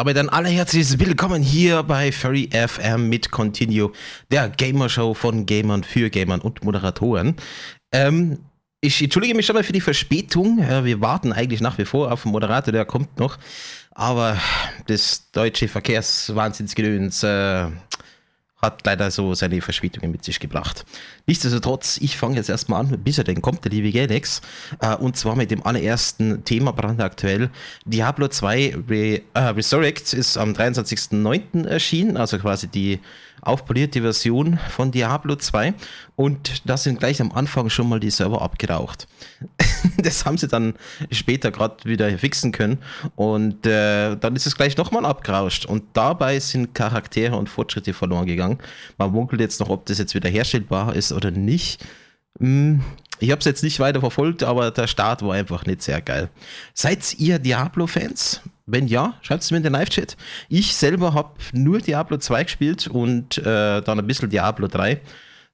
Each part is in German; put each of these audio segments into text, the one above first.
Damit ein allerherzliches Willkommen hier bei Furry FM mit Continue, der Gamershow von Gamern für Gamern und Moderatoren. Ähm, ich entschuldige mich schon mal für die Verspätung. Wir warten eigentlich nach wie vor auf den Moderator, der kommt noch. Aber das deutsche Verkehrswahnsinnsgedöns äh, hat leider so seine Verspätungen mit sich gebracht. Nichtsdestotrotz, ich fange jetzt erstmal an, bis er denn kommt, der liebe Galax. Äh, und zwar mit dem allerersten Thema brandaktuell. Diablo 2 Re äh, Resurrect ist am 23.09. erschienen, also quasi die aufpolierte Version von Diablo 2 und da sind gleich am Anfang schon mal die Server abgeraucht. das haben sie dann später gerade wieder fixen können und äh, dann ist es gleich nochmal abgerauscht und dabei sind Charaktere und Fortschritte verloren gegangen. Man munkelt jetzt noch, ob das jetzt wieder herstellbar ist oder nicht. Hm, ich habe es jetzt nicht weiter verfolgt, aber der Start war einfach nicht sehr geil. Seid ihr Diablo-Fans? Wenn ja, schreibt es mir in den Live-Chat. Ich selber habe nur Diablo 2 gespielt und äh, dann ein bisschen Diablo 3.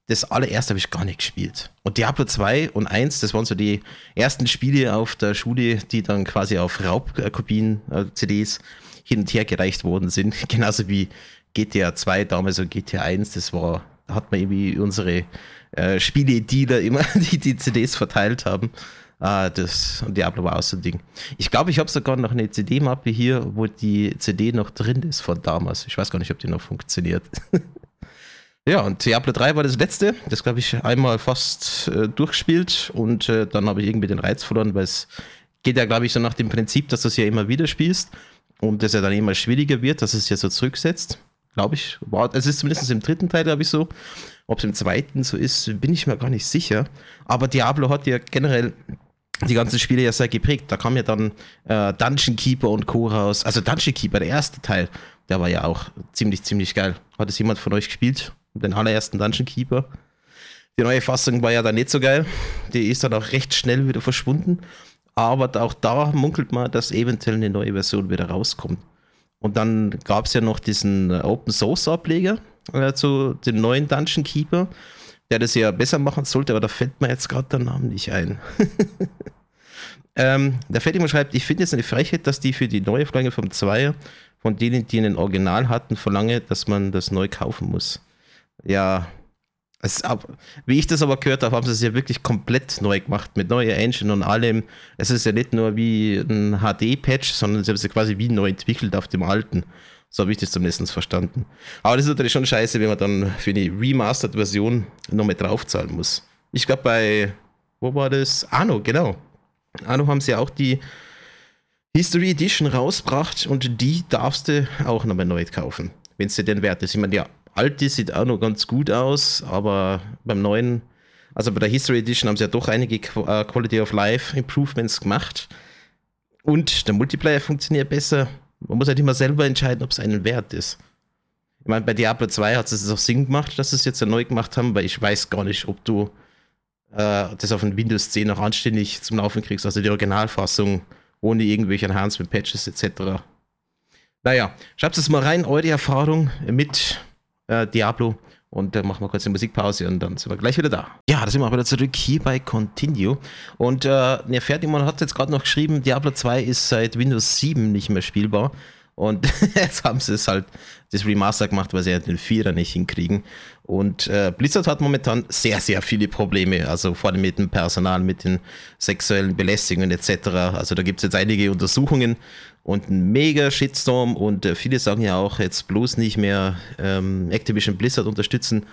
Das allererste habe ich gar nicht gespielt. Und Diablo 2 und 1, das waren so die ersten Spiele auf der Schule, die dann quasi auf Raubkopien, äh, CDs hin und her gereicht worden sind. Genauso wie GTA 2 damals und GTA 1. Das war, da hat man irgendwie unsere äh, Spiele-Dealer immer die, die CDs verteilt haben. Ah, das Diablo war auch so ein Ding. Ich glaube, ich habe sogar noch eine CD-Mappe hier, wo die CD noch drin ist von damals. Ich weiß gar nicht, ob die noch funktioniert. ja, und Diablo 3 war das letzte. Das glaube ich einmal fast äh, durchgespielt und äh, dann habe ich irgendwie den Reiz verloren, weil es geht ja, glaube ich, so nach dem Prinzip, dass du es ja immer wieder spielst und es ja dann immer schwieriger wird, dass es ja so zurücksetzt. Glaube ich. War, es ist zumindest im dritten Teil, glaube ich, so. Ob es im zweiten so ist, bin ich mir gar nicht sicher. Aber Diablo hat ja generell die ganzen Spiele ja sehr geprägt. Da kam ja dann äh, Dungeon Keeper und Co. raus. Also Dungeon Keeper, der erste Teil, der war ja auch ziemlich, ziemlich geil. Hat es jemand von euch gespielt? Den allerersten Dungeon Keeper? Die neue Fassung war ja dann nicht so geil. Die ist dann auch recht schnell wieder verschwunden. Aber auch da munkelt man, dass eventuell eine neue Version wieder rauskommt. Und dann gab es ja noch diesen Open Source Ableger äh, zu dem neuen Dungeon Keeper der das ja besser machen sollte, aber da fällt mir jetzt gerade der Name nicht ein. ähm, der Fettimo schreibt, ich finde es eine Frechheit, dass die für die neue Flagge vom Zweier von denen, die einen Original hatten, verlange, dass man das neu kaufen muss. Ja, es, wie ich das aber gehört habe, haben sie es ja wirklich komplett neu gemacht, mit neuer Engine und allem. Es ist ja nicht nur wie ein HD-Patch, sondern sie haben es quasi wie neu entwickelt auf dem alten. So habe ich das zumindest verstanden. Aber das ist natürlich schon scheiße, wenn man dann für eine Remastered-Version noch mit draufzahlen muss. Ich glaube, bei, wo war das? Anno, genau. Anno haben sie auch die History Edition rausgebracht und die darfst du auch nochmal neu kaufen, wenn es dir denn wert ist. Ich meine, der alte sieht auch noch ganz gut aus, aber beim neuen, also bei der History Edition haben sie ja doch einige äh, Quality of Life Improvements gemacht. Und der Multiplayer funktioniert besser. Man muss halt immer selber entscheiden, ob es einen wert ist. Ich meine, bei Diablo 2 hat es auch Sinn gemacht, dass sie es jetzt neu gemacht haben, weil ich weiß gar nicht, ob du äh, das auf ein Windows 10 noch anständig zum Laufen kriegst, also die Originalfassung ohne irgendwelche Enhancement Patches etc. Naja, schreibt es mal rein, eure Erfahrung mit äh, Diablo und dann machen wir kurz eine Musikpause und dann sind wir gleich wieder da. Ja, da sind wir wieder zurück hier bei Continue. Und äh, der Ferdinand hat jetzt gerade noch geschrieben, Diablo 2 ist seit Windows 7 nicht mehr spielbar. Und jetzt haben sie es halt das Remaster gemacht, weil sie ja den Vierer nicht hinkriegen. Und äh, Blizzard hat momentan sehr, sehr viele Probleme. Also vor allem mit dem Personal, mit den sexuellen Belästigungen etc. Also da gibt es jetzt einige Untersuchungen und ein mega Shitstorm. Und äh, viele sagen ja auch, jetzt bloß nicht mehr ähm, Activision Blizzard unterstützen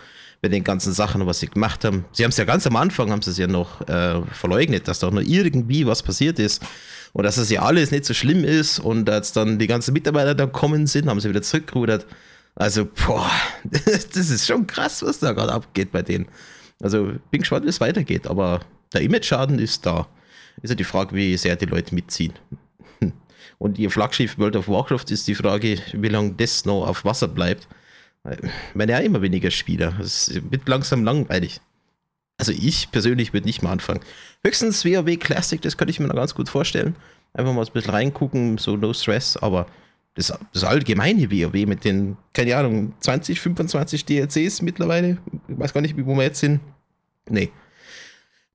bei den ganzen Sachen, was sie gemacht haben. Sie haben es ja ganz am Anfang, haben sie es ja noch äh, verleugnet, dass da nur irgendwie was passiert ist und dass das ja alles nicht so schlimm ist und als dann die ganzen Mitarbeiter da kommen sind, haben sie wieder zurückgerudert. Also, boah, das ist schon krass, was da gerade abgeht bei denen. Also, bin gespannt, wie es weitergeht, aber der Image-Schaden ist da. Ist ja die Frage, wie sehr die Leute mitziehen. Und ihr Flaggschiff World of Warcraft ist die Frage, wie lange das noch auf Wasser bleibt. Wenn ja immer weniger Spieler. Es wird langsam langweilig. Also ich persönlich würde nicht mal anfangen. Höchstens WoW Classic, das könnte ich mir noch ganz gut vorstellen. Einfach mal ein bisschen reingucken, so no stress, aber das, das allgemeine WoW mit den, keine Ahnung, 20, 25 DLCs mittlerweile, ich weiß gar nicht, wo wir jetzt sind. Nee.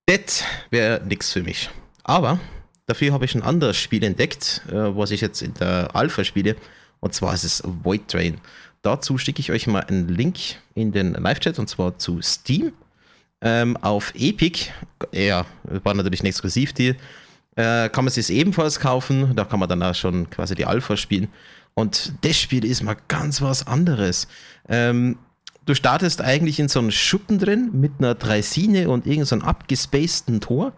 Das wäre nichts für mich. Aber dafür habe ich ein anderes Spiel entdeckt, äh, was ich jetzt in der Alpha spiele. Und zwar ist es Void Train. Dazu schicke ich euch mal einen Link in den Live-Chat und zwar zu Steam. Ähm, auf Epic, ja, war natürlich ein Exklusivdeal, äh, kann man es ebenfalls kaufen. Da kann man dann auch schon quasi die Alpha spielen. Und das Spiel ist mal ganz was anderes. Ähm, du startest eigentlich in so einem Schuppen drin mit einer Dreisine und irgendeinem so abgespaceden Tor.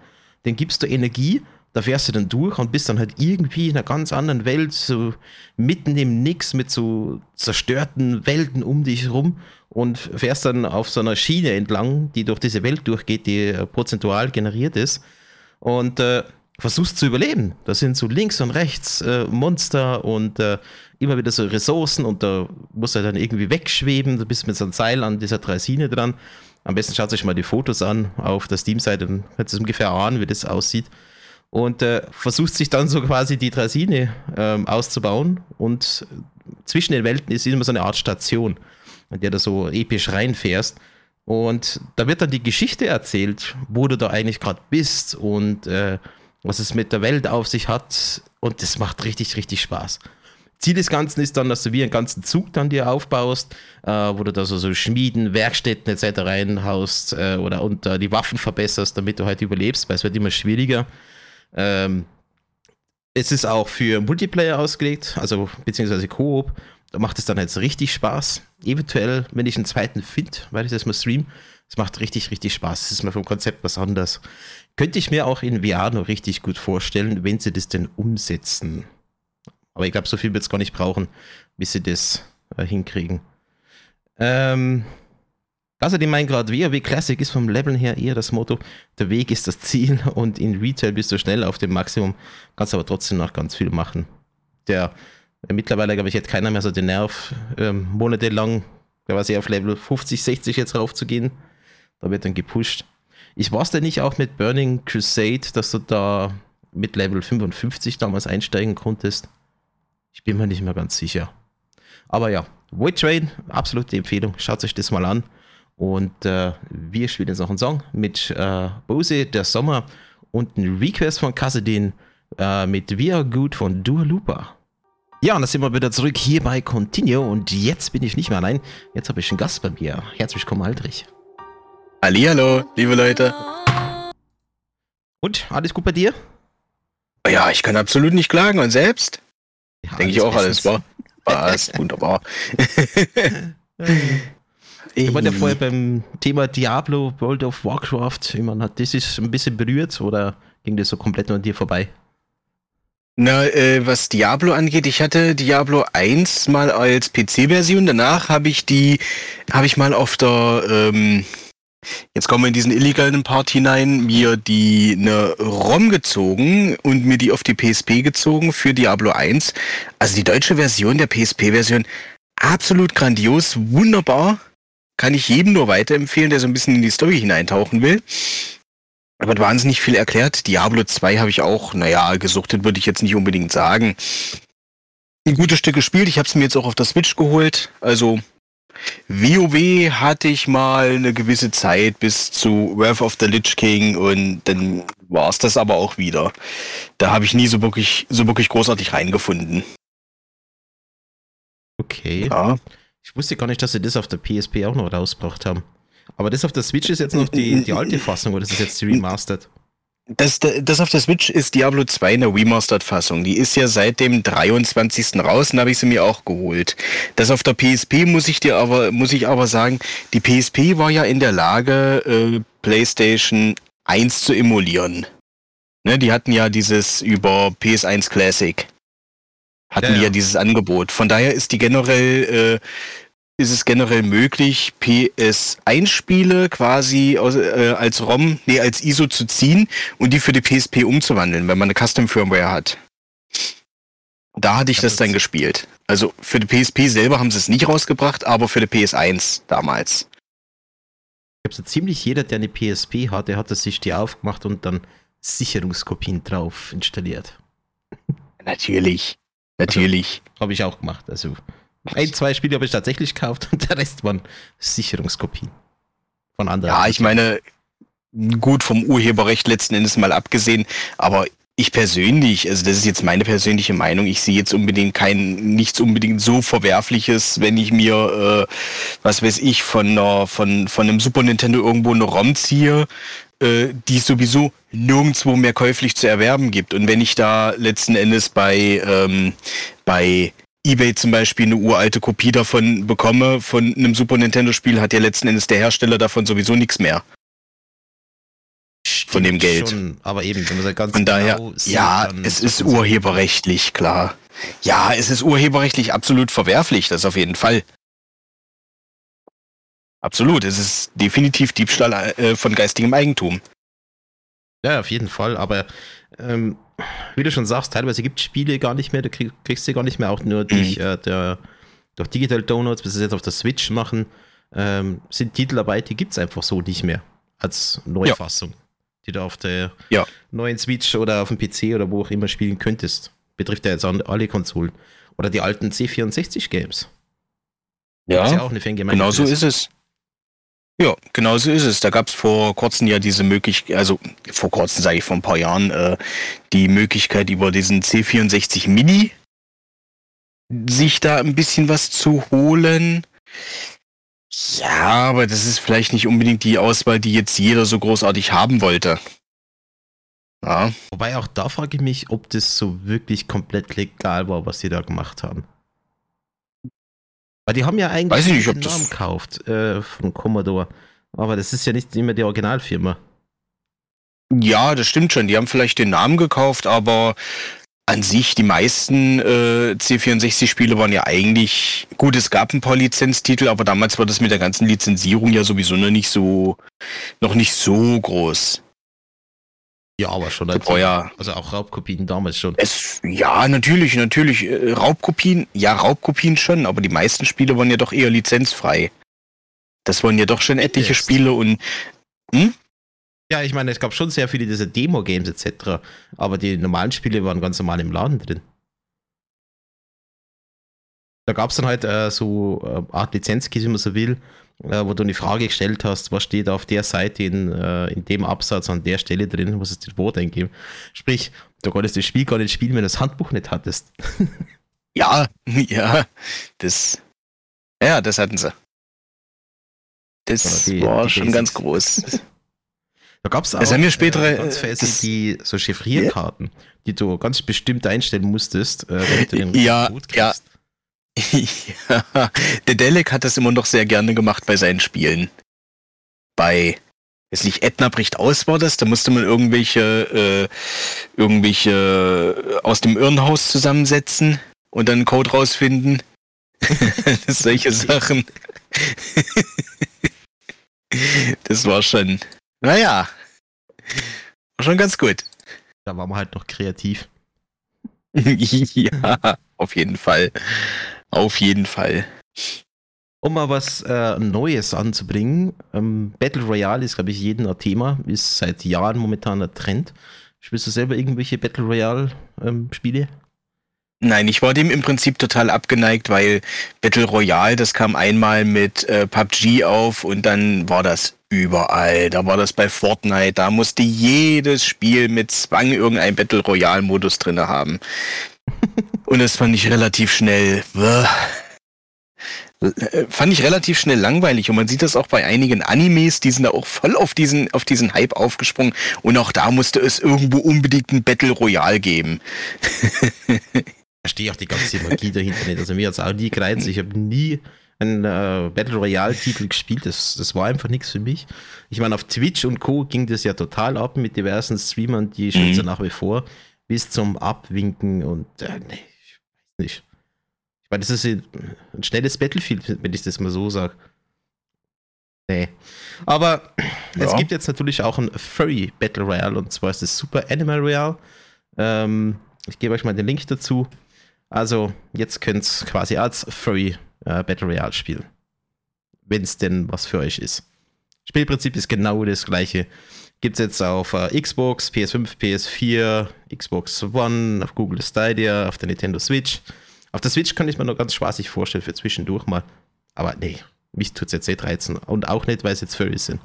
Den gibst du Energie da fährst du dann durch und bist dann halt irgendwie in einer ganz anderen Welt, so mitten im Nix mit so zerstörten Welten um dich rum und fährst dann auf so einer Schiene entlang, die durch diese Welt durchgeht, die prozentual generiert ist und äh, versuchst zu überleben. Da sind so links und rechts äh, Monster und äh, immer wieder so Ressourcen und da musst du dann irgendwie wegschweben, du bist mit so einem Seil an dieser Dreisine dran. Am besten schaut euch mal die Fotos an auf der Steam-Seite, dann könnt ihr ungefähr ahnen, wie das aussieht. Und äh, versucht sich dann so quasi die Draisine ähm, auszubauen. Und zwischen den Welten ist immer so eine Art Station, an der du so episch reinfährst. Und da wird dann die Geschichte erzählt, wo du da eigentlich gerade bist. Und äh, was es mit der Welt auf sich hat und das macht richtig, richtig Spaß. Ziel des Ganzen ist dann, dass du wie einen ganzen Zug dann dir aufbaust, äh, wo du da so, so Schmieden, Werkstätten etc. reinhaust äh, oder und äh, die Waffen verbesserst, damit du halt überlebst, weil es wird immer schwieriger. Ähm, es ist auch für Multiplayer ausgelegt, also beziehungsweise Koop. Da macht es dann jetzt richtig Spaß. Eventuell, wenn ich einen zweiten finde, weil ich das mal stream. Es macht richtig, richtig Spaß. Es ist mir vom Konzept was anderes. Könnte ich mir auch in VR noch richtig gut vorstellen, wenn sie das denn umsetzen. Aber ich glaube, so viel wird es gar nicht brauchen, bis sie das äh, hinkriegen. Ähm, Außerdem mein gerade WoW Classic ist vom Leveln her eher das Motto, der Weg ist das Ziel und in Retail bist du schnell auf dem Maximum, kannst aber trotzdem noch ganz viel machen. Der, der mittlerweile, glaube ich, hat keiner mehr so den Nerv, ähm, monatelang quasi auf Level 50, 60 jetzt raufzugehen. Da wird dann gepusht. Ich weiß denn nicht auch mit Burning Crusade, dass du da mit Level 55 damals einsteigen konntest? Ich bin mir nicht mehr ganz sicher. Aber ja, Void Train, absolute Empfehlung. Schaut euch das mal an. Und äh, wir spielen jetzt noch einen Song mit äh, Bose, der Sommer und ein Request von Kassedin äh, mit We Are Good von Dua Lupa. Ja, und da sind wir wieder zurück hier bei Continue und jetzt bin ich nicht mehr allein. Jetzt habe ich einen Gast bei mir. Herzlich willkommen, Aldrich. Hallihallo, liebe Leute. Und, alles gut bei dir? Ja, ich kann absolut nicht klagen. Und selbst? Ja, Denke ich auch, bestens. alles war. War es wunderbar. Ich war ja vorher beim Thema Diablo, World of Warcraft. Ich meine, hat das ist ein bisschen berührt oder ging das so komplett an dir vorbei? Na, äh, was Diablo angeht, ich hatte Diablo 1 mal als PC-Version. Danach habe ich die, habe ich mal auf der, ähm, jetzt kommen wir in diesen illegalen Part hinein, mir die eine ROM gezogen und mir die auf die PSP gezogen für Diablo 1. Also die deutsche Version der PSP-Version absolut grandios, wunderbar kann ich jedem nur weiterempfehlen, der so ein bisschen in die Story hineintauchen will. Aber wahnsinnig viel erklärt. Diablo 2 habe ich auch, naja, gesuchtet würde ich jetzt nicht unbedingt sagen. Ein gutes Stück gespielt. Ich habe es mir jetzt auch auf der Switch geholt. Also WoW hatte ich mal eine gewisse Zeit bis zu Wrath of the Lich King und dann war es das aber auch wieder. Da habe ich nie so wirklich, so wirklich großartig reingefunden. Okay. Ja. Ich wusste gar nicht, dass sie das auf der PSP auch noch rausgebracht haben. Aber das auf der Switch ist jetzt noch die, die alte Fassung oder das ist jetzt die Remastered? Das, das auf der Switch ist Diablo 2 eine Remastered-Fassung. Die ist ja seit dem 23. raus und habe ich sie mir auch geholt. Das auf der PSP muss ich dir aber, muss ich aber sagen, die PSP war ja in der Lage, äh, PlayStation 1 zu emulieren. Ne, die hatten ja dieses über PS1 Classic hatten ja, die ja dieses Angebot. Von daher ist die generell, äh, ist es generell möglich, PS1-Spiele quasi aus, äh, als ROM, nee, als ISO zu ziehen und die für die PSP umzuwandeln, wenn man eine Custom-Firmware hat. Da hatte ich das dann gespielt. Also für die PSP selber haben sie es nicht rausgebracht, aber für die PS1 damals. Ich habe so ziemlich jeder, der eine PSP hatte, hat das sich die aufgemacht und dann Sicherungskopien drauf installiert. Natürlich. Natürlich. Also, habe ich auch gemacht. Also ein, zwei Spiele habe ich tatsächlich gekauft und der Rest waren Sicherungskopien von anderen. Ja, ich meine, gut vom Urheberrecht letzten Endes mal abgesehen, aber ich persönlich, also das ist jetzt meine persönliche Meinung, ich sehe jetzt unbedingt kein, nichts unbedingt so Verwerfliches, wenn ich mir, äh, was weiß ich, von, einer, von, von einem Super Nintendo irgendwo eine ROM ziehe, äh, die es sowieso nirgendwo mehr käuflich zu erwerben gibt. Und wenn ich da letzten Endes bei, ähm, bei eBay zum Beispiel eine uralte Kopie davon bekomme, von einem Super Nintendo-Spiel, hat ja letzten Endes der Hersteller davon sowieso nichts mehr von dem Geld. Schon, aber eben, wenn man das ganz Von daher, genau sieht, ja, es ist urheberrechtlich, klar. Ja, es ist urheberrechtlich absolut verwerflich, das auf jeden Fall. Absolut, es ist definitiv Diebstahl äh, von geistigem Eigentum. Ja, auf jeden Fall, aber ähm, wie du schon sagst, teilweise gibt es Spiele gar nicht mehr, du krieg, kriegst sie gar nicht mehr, auch nur durch, äh, der, durch Digital Downloads, bis sie es jetzt auf der Switch machen, ähm, sind Titel dabei, die gibt es einfach so nicht mehr als Neufassung. Ja die du auf der ja. neuen Switch oder auf dem PC oder wo auch immer spielen könntest. Betrifft ja jetzt alle Konsolen. Oder die alten C64-Games. Ja, ja auch eine genau so ist es. Ja, genau so ist es. Da gab es vor kurzem ja diese Möglichkeit, also vor kurzem sage ich vor ein paar Jahren, äh, die Möglichkeit über diesen C64 Mini sich da ein bisschen was zu holen. Ja, aber das ist vielleicht nicht unbedingt die Auswahl, die jetzt jeder so großartig haben wollte. Ja. Wobei auch da frage ich mich, ob das so wirklich komplett legal war, was die da gemacht haben. Weil die haben ja eigentlich Weiß ich nicht, den Namen gekauft äh, von Commodore. Aber das ist ja nicht immer die Originalfirma. Ja, das stimmt schon. Die haben vielleicht den Namen gekauft, aber an sich, die meisten äh, C64-Spiele waren ja eigentlich, gut, es gab ein paar Lizenztitel, aber damals war das mit der ganzen Lizenzierung ja sowieso noch nicht so, noch nicht so groß. Ja, aber schon als, ja. also auch Raubkopien damals schon. Es, ja, natürlich, natürlich. Äh, Raubkopien, ja, Raubkopien schon, aber die meisten Spiele waren ja doch eher lizenzfrei. Das waren ja doch schon etliche yes. Spiele und hm? Ja, ich meine, es gab schon sehr viele diese Demo-Games etc., aber die normalen Spiele waren ganz normal im Laden drin. Da gab es dann halt äh, so äh, Art Lizenzkeys, wie man so will, äh, wo du eine Frage gestellt hast, was steht auf der Seite in, äh, in dem Absatz an der Stelle drin, was ist das Wort eingeben. Sprich, du konntest das Spiel gar nicht spielen, wenn du das Handbuch nicht hattest. ja, ja, das, ja, das hatten sie. Das die, war die schon ganz groß. Da gab es auch das haben wir spätere, äh, ganz fest die so Chiffrierkarten, yeah. die du ganz bestimmt einstellen musstest, äh, damit du den ja, Code kriegst. Ja. Ja, der Delek hat das immer noch sehr gerne gemacht bei seinen Spielen. Bei, weiß nicht, Edna bricht aus war das, da musste man irgendwelche, äh, irgendwelche aus dem Irrenhaus zusammensetzen und dann einen Code rausfinden. Solche Sachen. das war schon, naja, war schon ganz gut. Da waren wir halt noch kreativ. ja, auf jeden Fall. Auf jeden Fall. Um mal was äh, Neues anzubringen, ähm, Battle Royale ist, glaube ich, jeden ein Thema, ist seit Jahren momentan ein Trend. Spielst du selber irgendwelche Battle Royale-Spiele? Ähm, Nein, ich war dem im Prinzip total abgeneigt, weil Battle Royale, das kam einmal mit äh, PUBG auf und dann war das überall. Da war das bei Fortnite, da musste jedes Spiel mit Zwang irgendein Battle Royale Modus drinne haben. Und das fand ich relativ schnell. Äh, fand ich relativ schnell langweilig und man sieht das auch bei einigen Animes, die sind da auch voll auf diesen, auf diesen Hype aufgesprungen und auch da musste es irgendwo unbedingt ein Battle Royale geben. verstehe auch die ganze Magie dahinter nicht. Also mir hat es auch nie gereizt. Ich habe nie einen äh, Battle Royale-Titel gespielt. Das, das war einfach nichts für mich. Ich meine, auf Twitch und Co. ging das ja total ab mit diversen Streamern, die schützen mhm. nach wie vor, bis zum Abwinken und äh, nee, ich weiß nicht. Ich meine, das ist ein schnelles Battlefield, wenn ich das mal so sage. Nee. Aber ja. es gibt jetzt natürlich auch ein Furry Battle Royale und zwar ist es Super Animal Royale. Ähm, ich gebe euch mal den Link dazu. Also jetzt könnt ihr quasi als Furry äh, Battle Royale spielen. Wenn es denn was für euch ist. Spielprinzip ist genau das gleiche. Gibt es jetzt auf äh, Xbox, PS5, PS4, Xbox One, auf Google Stadia, auf der Nintendo Switch. Auf der Switch kann ich mir noch ganz spaßig vorstellen für zwischendurch mal. Aber nee, mich tut es jetzt nicht reizen. Und auch nicht, weil es jetzt Furry sind.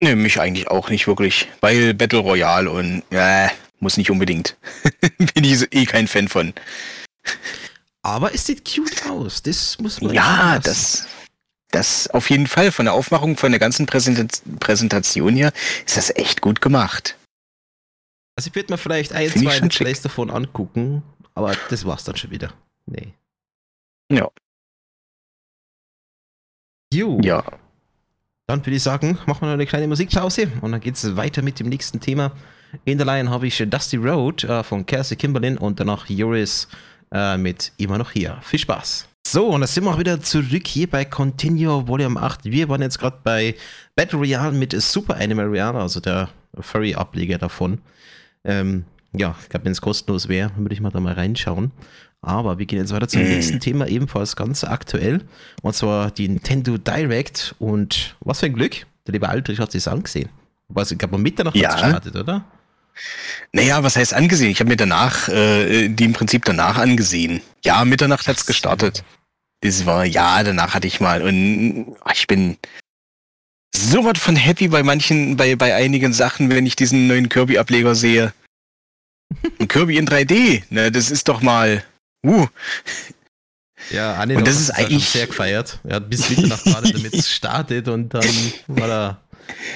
Ne, mich eigentlich auch nicht wirklich, weil Battle Royale und äh, muss nicht unbedingt. Bin ich eh kein Fan von. Aber es sieht cute aus, das muss man Ja, das, das auf jeden Fall. Von der Aufmachung, von der ganzen Präsent Präsentation hier ist das echt gut gemacht. Also ich würde mir vielleicht ein, Find zwei schon Plays davon angucken, aber das war's dann schon wieder. Nee. Ja. Jo, Ja. dann würde ich sagen, machen wir noch eine kleine Musikpause und dann geht's weiter mit dem nächsten Thema. In der Line habe ich Dusty Road äh, von Kelsey Kimberlin und danach Joris äh, mit Immer noch hier. Viel Spaß. So, und da sind wir auch wieder zurück hier bei Continue Volume 8. Wir waren jetzt gerade bei Battle Royale mit Super Animal Royale, also der Furry-Ableger davon. Ähm, ja, ich glaube, wenn es kostenlos wäre, würde ich mal da mal reinschauen. Aber wir gehen jetzt weiter zum nächsten Thema, ebenfalls ganz aktuell. Und zwar die Nintendo Direct. Und was für ein Glück, der liebe Aldrich hat sich angesehen. Was, ich glaube, um Mitternacht Ja. hat's gestartet, oder? Naja, was heißt angesehen? Ich habe mir danach, äh, die im Prinzip danach angesehen. Ja, Mitternacht hat's gestartet. Das war, ja, danach hatte ich mal. Und ah, ich bin so was von happy bei manchen, bei, bei einigen Sachen, wenn ich diesen neuen Kirby-Ableger sehe. Ein Kirby in 3D, ne, das ist doch mal. Uh, Ja, Anne Und das ist eigentlich- sehr gefeiert. Er hat bis Mitternacht gerade damit es startet und dann war er.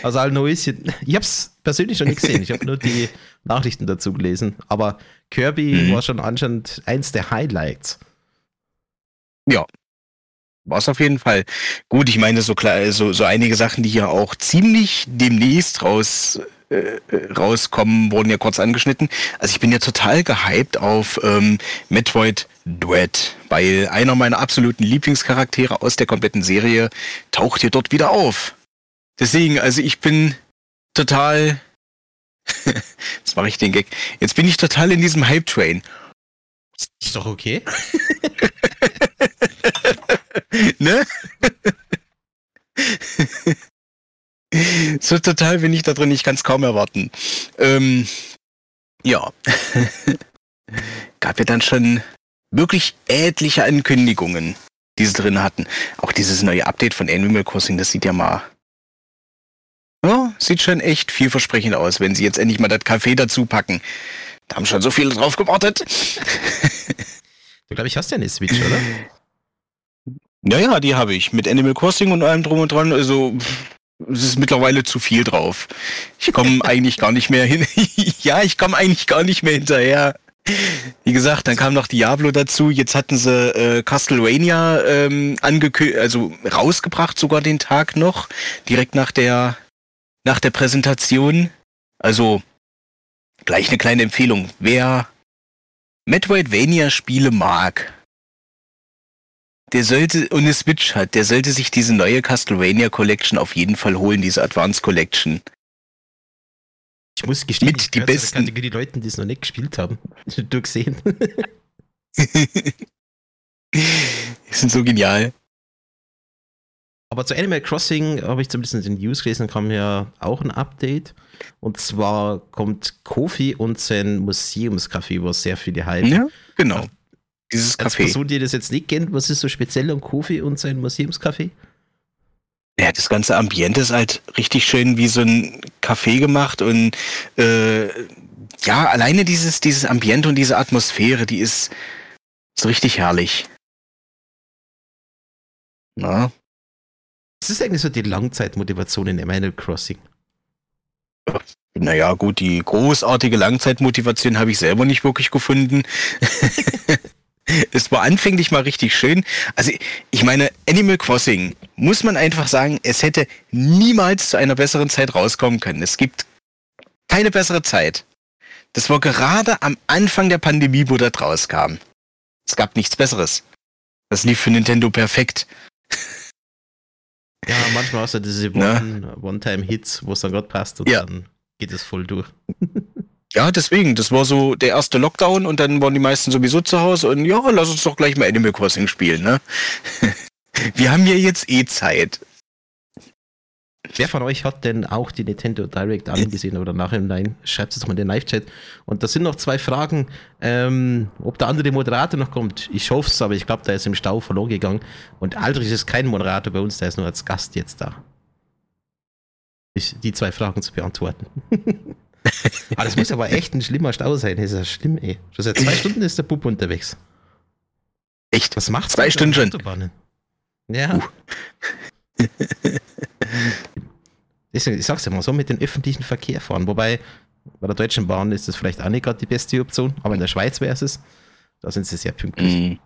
Also all Neues. Ich habe es persönlich noch nicht gesehen. Ich habe nur die Nachrichten dazu gelesen. Aber Kirby Mhm. war schon anscheinend eins der Highlights. War's auf jeden Fall. Gut, ich meine, so klar, so, so einige Sachen, die hier auch ziemlich demnächst raus, äh, äh, rauskommen, wurden ja kurz angeschnitten. Also ich bin ja total gehypt auf ähm, Metroid Dread, weil einer meiner absoluten Lieblingscharaktere aus der kompletten Serie taucht hier dort wieder auf. Deswegen, also ich bin total. Jetzt mache ich den Gag. Jetzt bin ich total in diesem Hype-Train. Ist doch okay. ne? so total bin ich da drin, ich kann es kaum erwarten. Ähm, ja. Gab ja dann schon wirklich etliche Ankündigungen, die sie drin hatten. Auch dieses neue Update von Animal Crossing, das sieht ja mal. Ja, sieht schon echt vielversprechend aus, wenn sie jetzt endlich mal das Café dazu packen. Da haben schon so viele drauf gewartet. Du glaube ich hast ja eine Switch, oder? Ja, ja, die habe ich. Mit Animal Crossing und allem drum und dran. Also, es ist mittlerweile zu viel drauf. Ich komme eigentlich gar nicht mehr hin. ja, ich komme eigentlich gar nicht mehr hinterher. Wie gesagt, dann kam noch Diablo dazu. Jetzt hatten sie äh, Castlevania ähm, angekündigt, also rausgebracht sogar den Tag noch, direkt nach der nach der Präsentation. Also gleich eine kleine Empfehlung. Wer Metroidvania-Spiele mag, der sollte und eine Switch hat, der sollte sich diese neue Castlevania Collection auf jeden Fall holen, diese Advanced Collection. Ich muss gestehen, Mit ich die besten- Kategorie Leuten, die es noch nicht gespielt haben. Durchsehen. Die sind so genial. Aber zu Animal Crossing habe ich zumindest in den News gelesen, kam ja auch ein Update. Und zwar kommt Kofi und sein Museumscafé, wo sehr viele hypen. Ja, genau. Dieses Als Café. Person, die das jetzt nicht kennt, was ist so speziell an Kofi und sein Museumscafé? Ja, das ganze Ambiente ist halt richtig schön wie so ein Café gemacht und äh, ja, alleine dieses, dieses Ambiente und diese Atmosphäre, die ist so richtig herrlich. Na, Was ist eigentlich so die Langzeitmotivation in Animal Crossing? naja, gut, die großartige Langzeitmotivation habe ich selber nicht wirklich gefunden. es war anfänglich mal richtig schön. Also, ich meine, Animal Crossing, muss man einfach sagen, es hätte niemals zu einer besseren Zeit rauskommen können. Es gibt keine bessere Zeit. Das war gerade am Anfang der Pandemie, wo das rauskam. Es gab nichts Besseres. Das lief für Nintendo perfekt. Ja, manchmal hast du diese? One- One-Time-Hits, wo es dann gerade passt und Ja. dann geht es voll durch. Ja, deswegen, das war so der erste Lockdown und dann waren die meisten sowieso zu Hause und ja, lass uns doch gleich mal Animal Crossing spielen, ne? Wir haben ja jetzt eh Zeit. Wer von euch hat denn auch die Nintendo Direct angesehen oder nachher Nein? Schreibt es doch mal in den Live-Chat. Und da sind noch zwei Fragen, ähm, ob der andere Moderator noch kommt. Ich hoffe es, aber ich glaube, der ist im Stau verloren gegangen. Und Aldrich ist kein Moderator bei uns, der ist nur als Gast jetzt da. ich, die zwei Fragen zu beantworten. aber das muss aber echt ein schlimmer Stau sein. Das ist ja schlimm, ey. Schon seit zwei Stunden ist der Bub unterwegs. Echt? Was macht's Zwei Stunden schon. Autobahnen? Ja. Deswegen, ich sag's ja mal, so mit den öffentlichen Verkehr fahren. Wobei, bei der Deutschen Bahn ist das vielleicht auch nicht gerade die beste Option, aber in der Schweiz wäre es. Da sind sie sehr pünktlich. Mhm.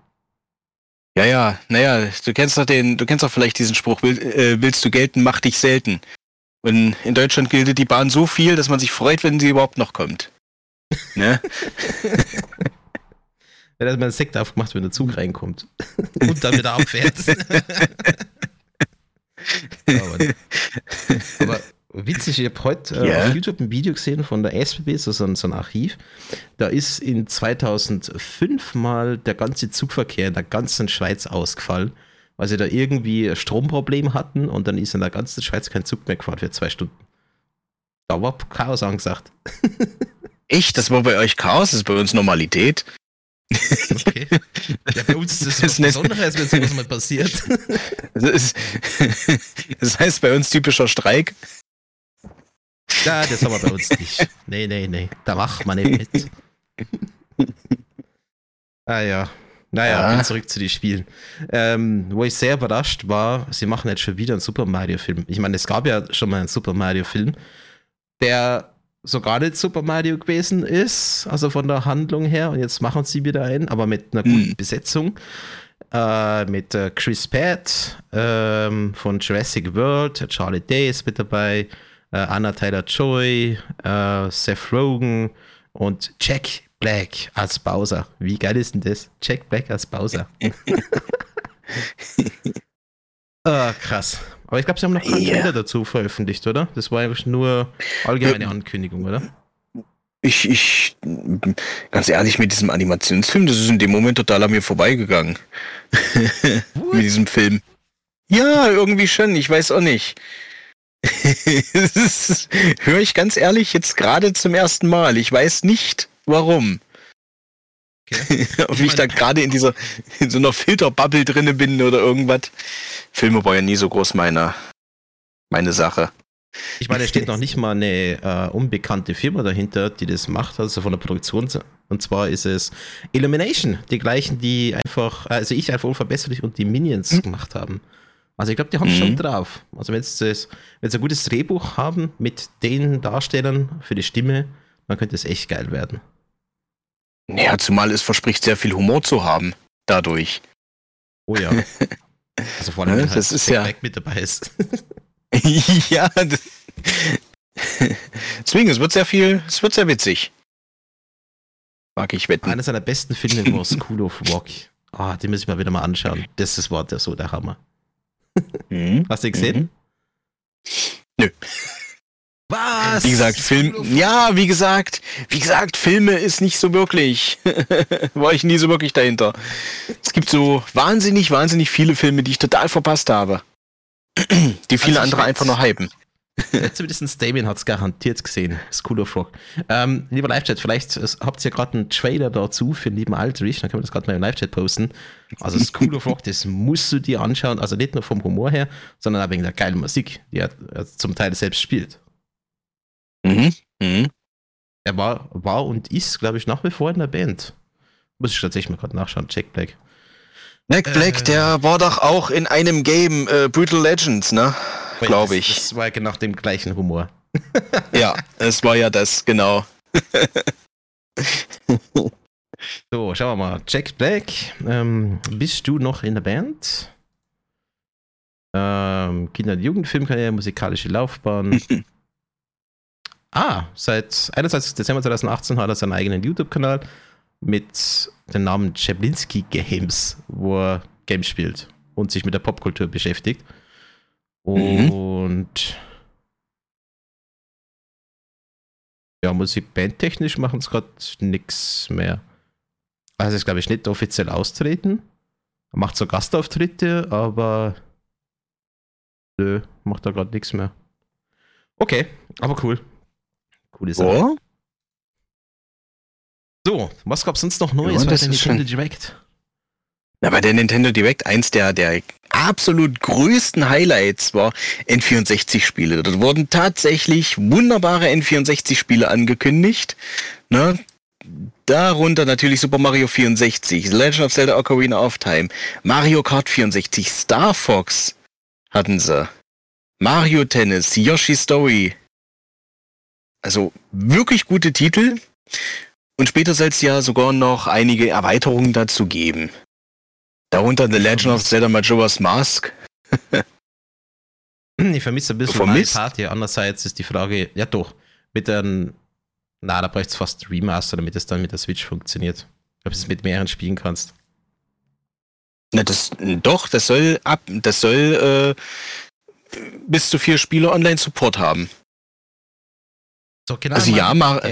Ja, ja, naja, du kennst doch den, du kennst doch vielleicht diesen Spruch, will, äh, willst du gelten, mach dich selten. Und in Deutschland gilt die Bahn so viel, dass man sich freut, wenn sie überhaupt noch kommt. Ne? Da hat man einen Sekt aufgemacht, wenn der Zug reinkommt. Und dann wieder abfährt. aber, aber witzig, ich habe heute äh, auf YouTube ein Video gesehen von der SBB, so, so, ein- so ein Archiv. Da ist in 2005 mal der ganze Zugverkehr in der ganzen Schweiz ausgefallen, weil sie da irgendwie ein Stromproblem hatten und dann ist in der ganzen Schweiz kein Zug mehr gefahren für zwei Stunden. Da war Chaos angesagt. Echt? Das war bei euch Chaos, das ist bei uns Normalität. Okay. Ja, bei uns ist das, Das was Besonderes, wenn sowas mal passiert. Das, ist, das heißt bei uns typischer Streik. Ja, das haben wir bei uns nicht. Nee, nee, nee. Da macht man nicht mit. Ah ja. Naja, Ja. bin zurück zu den Spielen. Ähm, wo ich sehr überrascht war, sie machen jetzt schon wieder einen Super Mario-Film. Ich meine, es gab ja schon mal einen Super Mario-Film, der so gar nicht Super Mario gewesen ist, also von der Handlung her. Und jetzt machen sie wieder einen, aber mit einer guten Hm. Besetzung. Äh, mit äh, Chris Pratt ähm, von Jurassic World, Charlie Day ist mit dabei, äh, Anna Tyler Joy, äh, Seth Rogen und Jack Black als Bowser. Wie geil ist denn das? Jack Black als Bowser. ah, krass. Aber ich glaube, sie haben noch keinen Ja. Trailer dazu veröffentlicht, oder? Das war eigentlich nur allgemeine Ankündigung, oder? Ich, ich, ganz ehrlich, mit diesem Animationsfilm, das ist in dem Moment total an mir vorbeigegangen. mit diesem Film. Ja, irgendwie schon, ich weiß auch nicht. Höre ich ganz ehrlich jetzt gerade zum ersten Mal. Ich weiß nicht, warum. Okay. Ob ich da gerade in dieser, in so einer Filterbubble drinne bin oder irgendwas. Filme war ja nie so groß meine, meine Sache. Ich meine, da steht noch nicht mal eine äh, unbekannte Firma dahinter, die das macht, also von der Produktion. Und zwar ist es Illumination, die gleichen, die einfach, also ich einfach unverbesserlich und die Minions Mhm. gemacht haben. Also ich glaube, die haben Mhm. schon drauf. Also wenn sie das- wenn sie ein gutes Drehbuch haben mit den Darstellern für die Stimme, dann könnte es echt geil werden. Ja, zumal es verspricht sehr viel Humor zu haben. Dadurch. Oh ja. Also vor allem, Ja, wenn halt das ist Jack ja- mit dabei ist. ja. Deswegen, es wird sehr viel, es wird sehr witzig. Mag ich wetten. Einer seiner besten Filme war School of Rock. Ah, den muss ich mal wieder mal anschauen. Das ist war der so der Hammer. Mhm. Hast du ihn gesehen? Mhm. Nö. Was? Wie gesagt, Film, ja, wie gesagt, wie gesagt, Filme ist nicht so wirklich. War ich nie so wirklich dahinter. Es gibt so wahnsinnig, wahnsinnig viele Filme, die ich total verpasst habe. Die viele Also andere einfach nur hypen. Zumindest Damien hat es garantiert gesehen. School of Rock. Ähm, lieber Live-Chat, vielleicht habt ihr gerade einen Trailer dazu für den lieben Aldrich, dann können wir das gerade mal im Live-Chat posten. Also School of Rock, das musst du dir anschauen, also nicht nur vom Humor her, sondern auch wegen der geilen Musik, die er zum Teil selbst spielt. Mhm. Mhm. Er war, war und ist, glaube ich, nach wie vor in der Band. Muss ich tatsächlich mal gerade nachschauen, Jack Black. Jack Black, Äh. der war doch auch in einem Game, äh, Brutal Legends, ne? Glaube das- ich. Das war ja genau dem gleichen Humor. Ja, es war ja das, genau. So, schauen wir mal. Jack Black, ähm, bist du noch in der Band? Ähm, Kinder- und Jugendfilmkarriere, musikalische Laufbahn. ah, seit 21. Dezember 2018 hat er seinen eigenen YouTube-Kanal mit dem Namen Jablinski Games, wo er Games spielt und sich mit der Popkultur beschäftigt. Mhm. Und ja, musikbandtechnisch machen es gerade nichts mehr. Also ist, glaube ich, nicht offiziell austreten. Er macht so Gastauftritte, aber nö, macht da gerade nichts mehr. Okay, aber cool. Coole Sache. Oh? So, was gab's sonst noch Neues Ja, bei der Nintendo schon- Direct? Na, bei der Nintendo Direct eins der, der absolut größten Highlights war N64-Spiele. Dort wurden tatsächlich wunderbare N64-Spiele angekündigt. Ne? Darunter natürlich Super Mario 64, The Legend of Zelda Ocarina of Time, Mario Kart 64, Star Fox hatten sie. Mario Tennis, Yoshi Story. Also wirklich gute Titel. Und später soll es ja sogar noch einige Erweiterungen dazu geben. Darunter The Legend of Zelda Majora's Mask. ich vermisse ein bisschen Mario Party. Andererseits ist die Frage, ja doch, mit einem, na, da brauchst du fast Remaster, damit es dann mit der Switch funktioniert. Ob du es mit mehreren spielen kannst. Na, das, doch, das soll ab, das soll äh, bis zu vier Spiele Online-Support haben. Genau also ja, Mar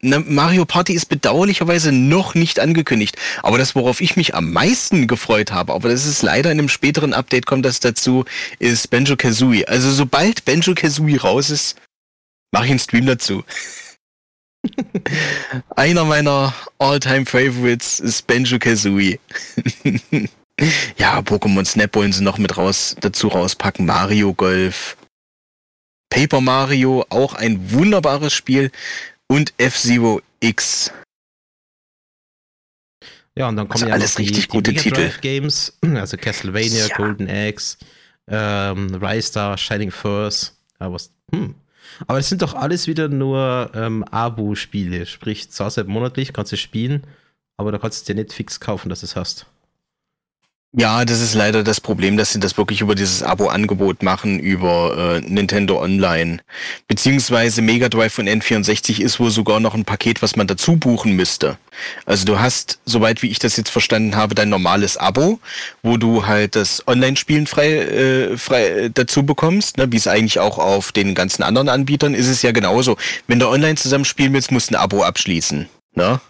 na, Mario Party ist bedauerlicherweise noch nicht angekündigt. Aber das, worauf ich mich am meisten gefreut habe, aber das ist leider in einem späteren Update kommt das dazu, ist Benjo Kazooie. Also sobald Benjo Kazooie raus ist, mache ich einen Stream dazu. Einer meiner All-Time Favorites ist Benjo Kazooie. ja, Pokémon Snap wollen sie noch mit raus, dazu rauspacken. Mario Golf. Paper Mario, auch ein wunderbares Spiel und F-Zero X. Ja, und dann kommen also ja alles die, richtig gute die Titel. Games, also Castlevania, ja. Golden Axe, ähm, Rise Star, Shining Force. Was, hm. Aber es sind doch alles wieder nur ähm, Abo-Spiele, sprich, zahlst halt monatlich, kannst du spielen, aber da kannst du dir nicht fix kaufen, dass du es hast. Ja, das ist leider das Problem, dass sie das wirklich über dieses Abo-Angebot machen, über äh, Nintendo Online. Beziehungsweise Mega Drive und N64 ist wohl sogar noch ein Paket, was man dazu buchen müsste. Also du hast, soweit wie ich das jetzt verstanden habe, dein normales Abo, wo du halt das Online-Spielen frei, äh, frei äh, dazu bekommst, ne? wie es eigentlich auch auf den ganzen anderen Anbietern ist es ja genauso. Wenn du online zusammen spielen willst, musst du ein Abo abschließen. Ne?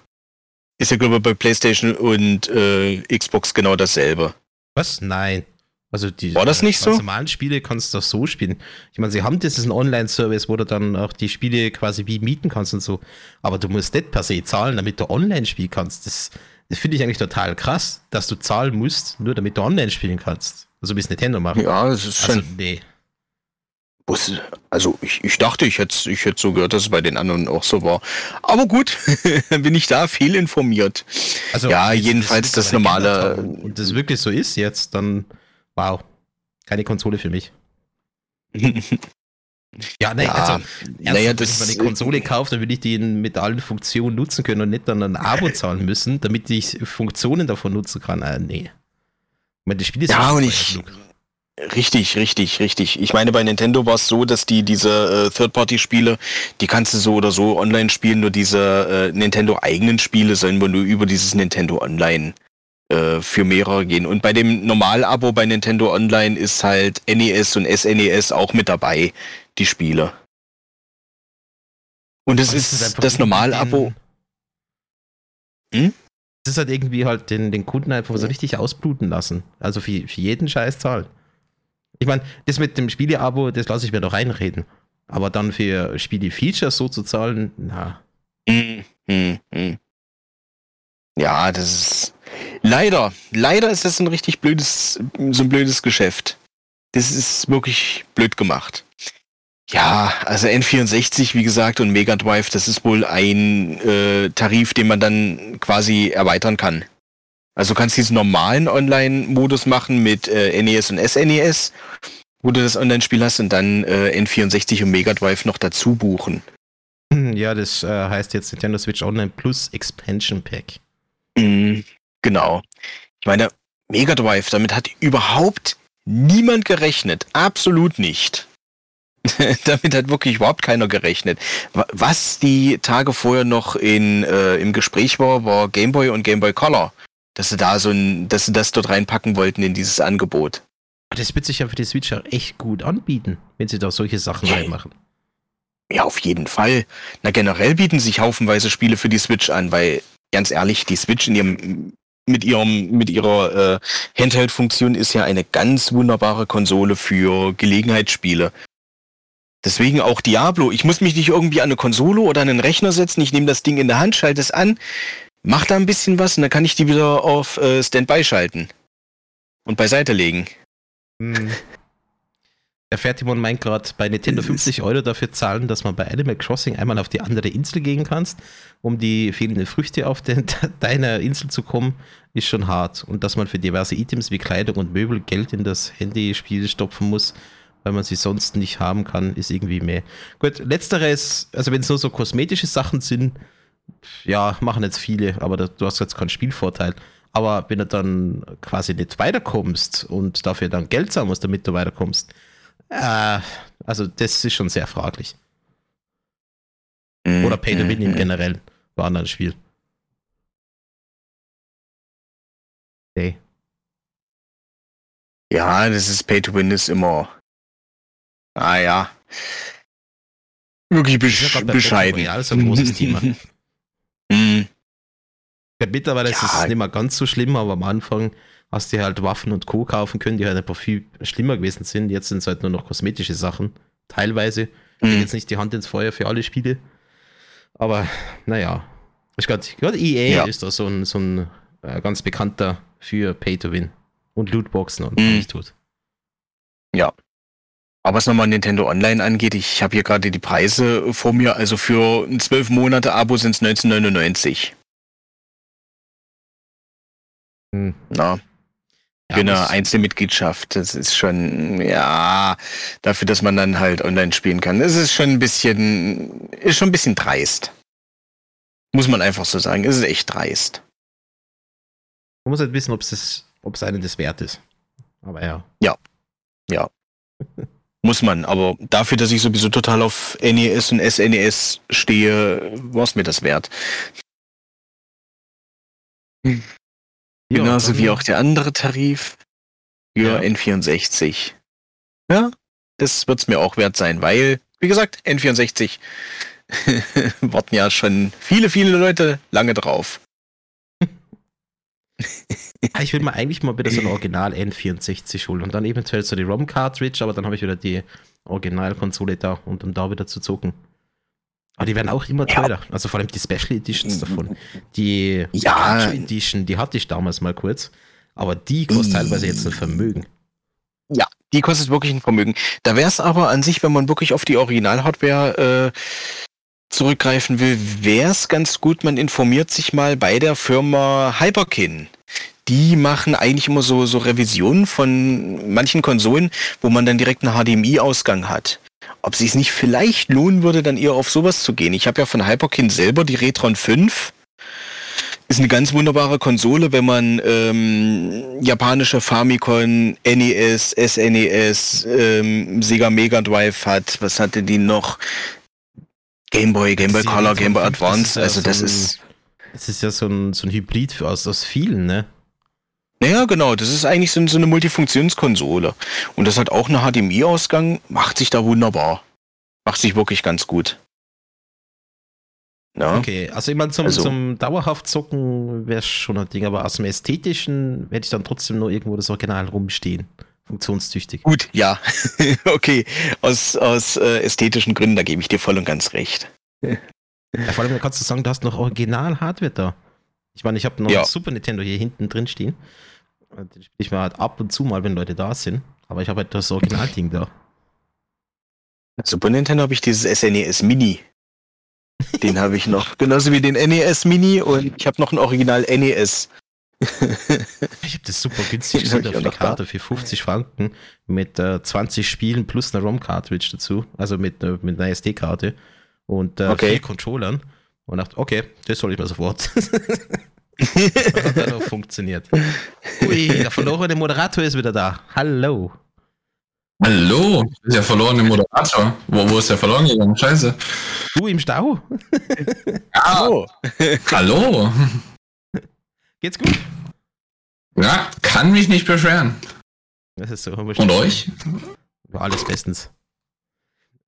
Ist ja, glaube ich, bei PlayStation und äh, Xbox genau dasselbe. Was? Nein. Also die War das nicht so? normalen Spiele kannst du doch so spielen. Ich meine, sie haben das ist ein Online-Service, wo du dann auch die Spiele quasi wie mieten kannst und so. Aber du musst nicht per se zahlen, damit du online spielen kannst. Das, das finde ich eigentlich total krass, dass du zahlen musst, nur damit du online spielen kannst. Also wie es Nintendo macht. Ja, das ist also, schon. Nee. Also ich, ich dachte, ich hätte, ich hätte so gehört, dass es bei den anderen auch so war. Aber gut, bin ich da viel informiert. Also ja, jedenfalls das, das normale. Und das wirklich so ist jetzt, dann wow, keine Konsole für mich. ja, nee, ja, also naja, wenn ich eine Konsole kaufe, dann will ich die mit allen Funktionen nutzen können und nicht dann ein Abo zahlen müssen, damit ich Funktionen davon nutzen kann. Äh, nee. Ich meine, das Spiel ist ja, und ich, genug. Richtig, richtig, richtig. Ich meine, bei Nintendo war es so, dass die diese äh, Third-Party-Spiele, die kannst du so oder so online spielen, nur diese äh, Nintendo-eigenen Spiele sollen nur über dieses Nintendo Online äh, für mehrere gehen. Und bei dem Normal-Abo bei Nintendo Online ist halt NES und SNES auch mit dabei, die Spiele. Und es ist, ist das Normal-Abo. Hm? Es ist halt irgendwie halt den, den Kunden einfach so richtig ausbluten lassen. Also für, für jeden Scheiß zahlen. Ich meine, das mit dem Spiele-Abo, das lasse ich mir doch reinreden. Aber dann für Spiele-Features so zu zahlen, na. Ja, das ist. Leider, leider ist das ein richtig blödes, so ein blödes Geschäft. Das ist wirklich blöd gemacht. Ja, also N64, wie gesagt, und Mega Drive, das ist wohl ein äh, Tarif, den man dann quasi erweitern kann. Also du kannst diesen normalen Online-Modus machen mit äh, NES und SNES, wo du das Online-Spiel hast und dann äh, N64 und Mega Drive noch dazu buchen. Ja, das äh, heißt jetzt Nintendo Switch Online Plus Expansion Pack. Mhm, genau. Ich meine, Mega Drive, damit hat überhaupt niemand gerechnet. Absolut nicht. damit hat wirklich überhaupt keiner gerechnet. Was die Tage vorher noch in, äh, im Gespräch war, war Game Boy und Game Boy Color dass sie da so ein, dass sie das dort reinpacken wollten in dieses Angebot. Das wird sich ja für die Switch auch echt gut anbieten, wenn sie da solche Sachen reinmachen. Ja, auf jeden Fall. Na, generell bieten sich haufenweise Spiele für die Switch an, weil, ganz ehrlich, die Switch in ihrem, mit ihrem, mit ihrer äh, Handheld-Funktion ist ja eine ganz wunderbare Konsole für Gelegenheitsspiele. Deswegen auch Diablo. Ich muss mich nicht irgendwie an eine Konsole oder an einen Rechner setzen. Ich nehme das Ding in der Hand, schalte es an, macht da ein bisschen was und dann kann ich die wieder auf äh, Standby schalten und beiseite legen. Hm. Der Fertimon meint gerade, bei Nintendo 50 Euro dafür zahlen, dass man bei Animal Crossing einmal auf die andere Insel gehen kannst, um die fehlenden Früchte auf den, deiner Insel zu kommen, ist schon hart. Und dass man für diverse Items wie Kleidung und Möbel Geld in das Handyspiel stopfen muss, weil man sie sonst nicht haben kann, ist irgendwie mehr. Gut, letzteres, also wenn es nur so kosmetische Sachen sind, ja, machen jetzt viele, aber du hast jetzt keinen Spielvorteil. Aber wenn du dann quasi nicht weiterkommst und dafür dann Geld zahlen musst, damit du weiterkommst, äh, also das ist schon sehr fraglich. Oder Pay to Win im generell war ein Spiel. Okay. Ja, das ist Pay to Win ist immer. Ah ja. Wirklich besch bescheiden. Ja, so ein großes Thema. mm. Mittlerweile ja. ist es nicht mehr ganz so schlimm, aber am Anfang hast du halt Waffen und Co. kaufen können, die halt einfach viel schlimmer gewesen sind. Jetzt sind es halt nur noch kosmetische Sachen, teilweise. Ich mhm. jetzt nicht die Hand ins Feuer für alle Spiele. Aber naja, ich glaube, EA ja. ist da so ein, so ein äh, ganz bekannter für Pay to Win und Lootboxen und mhm. nicht tut. Ja. Aber was nochmal Nintendo Online angeht, ich habe hier gerade die Preise vor mir. Also für ein 12 Monate Abo sind es 1999. Hm. Na, für eine Einzelmitgliedschaft. Das ist schon, ja, dafür, dass man dann halt online spielen kann. Das ist schon ein bisschen, ist schon ein bisschen dreist. Muss man einfach so sagen. Es ist echt dreist. Man muss halt wissen, ob es, ob es einem das wert ist. Aber ja. Ja. Ja. muss man. Aber dafür, dass ich sowieso total auf NES und SNES stehe, war es mir das wert. Hm. Ja, Genauso wie auch der andere Tarif für ja. N64. Ja, das wird es mir auch wert sein, weil, wie gesagt, N64 warten ja schon viele, viele Leute lange drauf. Ich will mir eigentlich mal wieder so ein Original N64 holen und dann eventuell so die ROM-Cartridge, aber dann habe ich wieder die Originalkonsole da und um da wieder zu zocken. Aber die werden auch immer teurer. Ja. Also vor allem die Special Editions mhm. davon. Die ja. Edition, die hatte ich damals mal kurz. Aber die kostet teilweise jetzt ein Vermögen. Ja, die kostet wirklich ein Vermögen. Da wäre es aber an sich, wenn man wirklich auf die Original-Hardware äh, zurückgreifen will, wäre es ganz gut, man informiert sich mal bei der Firma Hyperkin. Die machen eigentlich immer so, so Revisionen von manchen Konsolen, wo man dann direkt einen HDMI-Ausgang hat ob es sich nicht vielleicht lohnen würde, dann eher auf sowas zu gehen. Ich habe ja von Hyperkin selber die Retron 5. Ist eine ganz wunderbare Konsole, wenn man ähm, japanische Famicom, NES, SNES, ähm, Sega Mega Drive hat. Was hatte die noch? Game Boy, Game Boy Color, Game Boy Advance. also das ist. Das ist ja so ein, so ein Hybrid für aus, aus vielen, ne? Naja, genau, das ist eigentlich so, so eine Multifunktionskonsole. Und das hat auch einen HDMI-Ausgang, macht sich da wunderbar. Macht sich wirklich ganz gut. Ja. Okay, also ich meine, zum, also, zum dauerhaft zocken wäre schon ein Ding, aber aus dem Ästhetischen werde ich dann trotzdem nur irgendwo das Original rumstehen. Funktionstüchtig. Gut, ja. okay, aus, aus äh, ästhetischen Gründen, da gebe ich dir voll und ganz recht. ja, vor allem kannst du sagen, du hast noch Original-Hardware da. Ich meine, ich habe noch ja. Super Nintendo hier hinten drin stehen. Den spiele ich mal halt ab und zu mal, wenn Leute da sind. Aber ich habe halt das Originalding da. Super Nintendo habe ich dieses SNES e Mini. Den habe ich noch. Genauso wie den NES Mini und ich habe noch ein Original NES. Ich habe das super günstig gefunden auf der Karte für 50 Franken mit äh, 20 Spielen plus einer ROM-Cartridge dazu. Also mit, äh, mit einer SD-Karte und äh, okay. vier Controllern. Und dachte, okay, das soll ich mal sofort. hat dann auch funktioniert. Ui, der verlorene Moderator ist wieder da. Hallo. Hallo, das ist ja verlorene Moderator. Wo, wo ist der verloren gegangen? Scheiße. Du im Stau? ja. Hallo. Hallo. Geht's gut? Ja, kann mich nicht beschweren. Das ist so. Und euch? War alles bestens.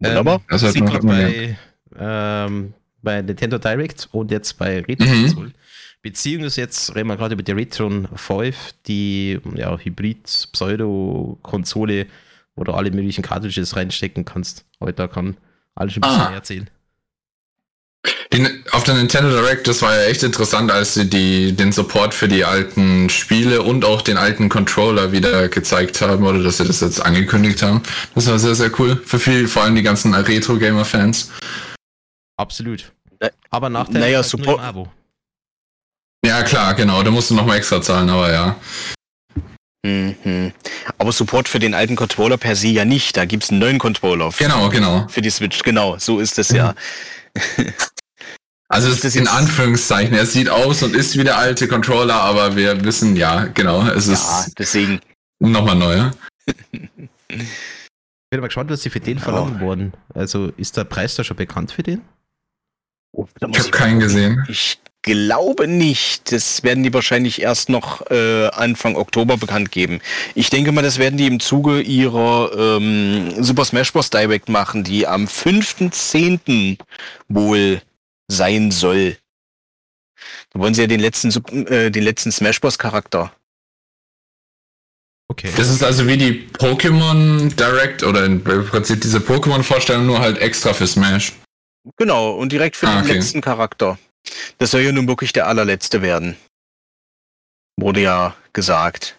Wunderbar. Ähm, das sieht man bei, ähm, bei Nintendo Direct und jetzt bei Retro mhm. Beziehung ist jetzt, reden wir gerade über die Retron 5, die ja, Hybrid-Pseudo-Konsole, wo du alle möglichen Cartridges reinstecken kannst. Heute kann alles ein bisschen ah. erzählen. Den, auf der Nintendo Direct, das war ja echt interessant, als sie die, den Support für die alten Spiele und auch den alten Controller wieder gezeigt haben oder dass sie das jetzt angekündigt haben. Das war sehr, sehr cool. Für viel, vor allem die ganzen Retro-Gamer-Fans. Absolut. Ä- Aber Nachteil naja, halt nur Support- Abo. Ja, klar, genau. Da musst du nochmal extra zahlen, aber ja. Mhm. Aber Support für den alten Controller per se ja nicht. Da gibt's einen neuen Controller für, Genau, genau. für die Switch. Genau, so ist es ja. Also es Das ist in Anführungszeichen. Er sieht aus und ist wie der alte Controller, aber wir wissen, ja, genau, es Ja, ist deswegen. nochmal neuer. Ich bin mal gespannt, was sie für den verlangen worden. Also ist der Preis da schon bekannt für den? Da muss Ich habe keinen gesehen. Ich glaube nicht. Das werden die wahrscheinlich erst noch äh, Anfang Oktober bekannt geben. Ich denke mal, das werden die im Zuge ihrer ähm, Super Smash Bros. Direct machen, die am 5.10. wohl sein soll. Da wollen sie ja den letzten, äh, den letzten Smash Bros. Charakter. Okay. Das ist also wie die Pokémon Direct oder im Prinzip diese Pokémon-Vorstellung nur halt extra für Smash. Genau, und direkt für Ah, den okay. letzten Charakter. Das soll ja nun wirklich der allerletzte werden. Wurde ja gesagt.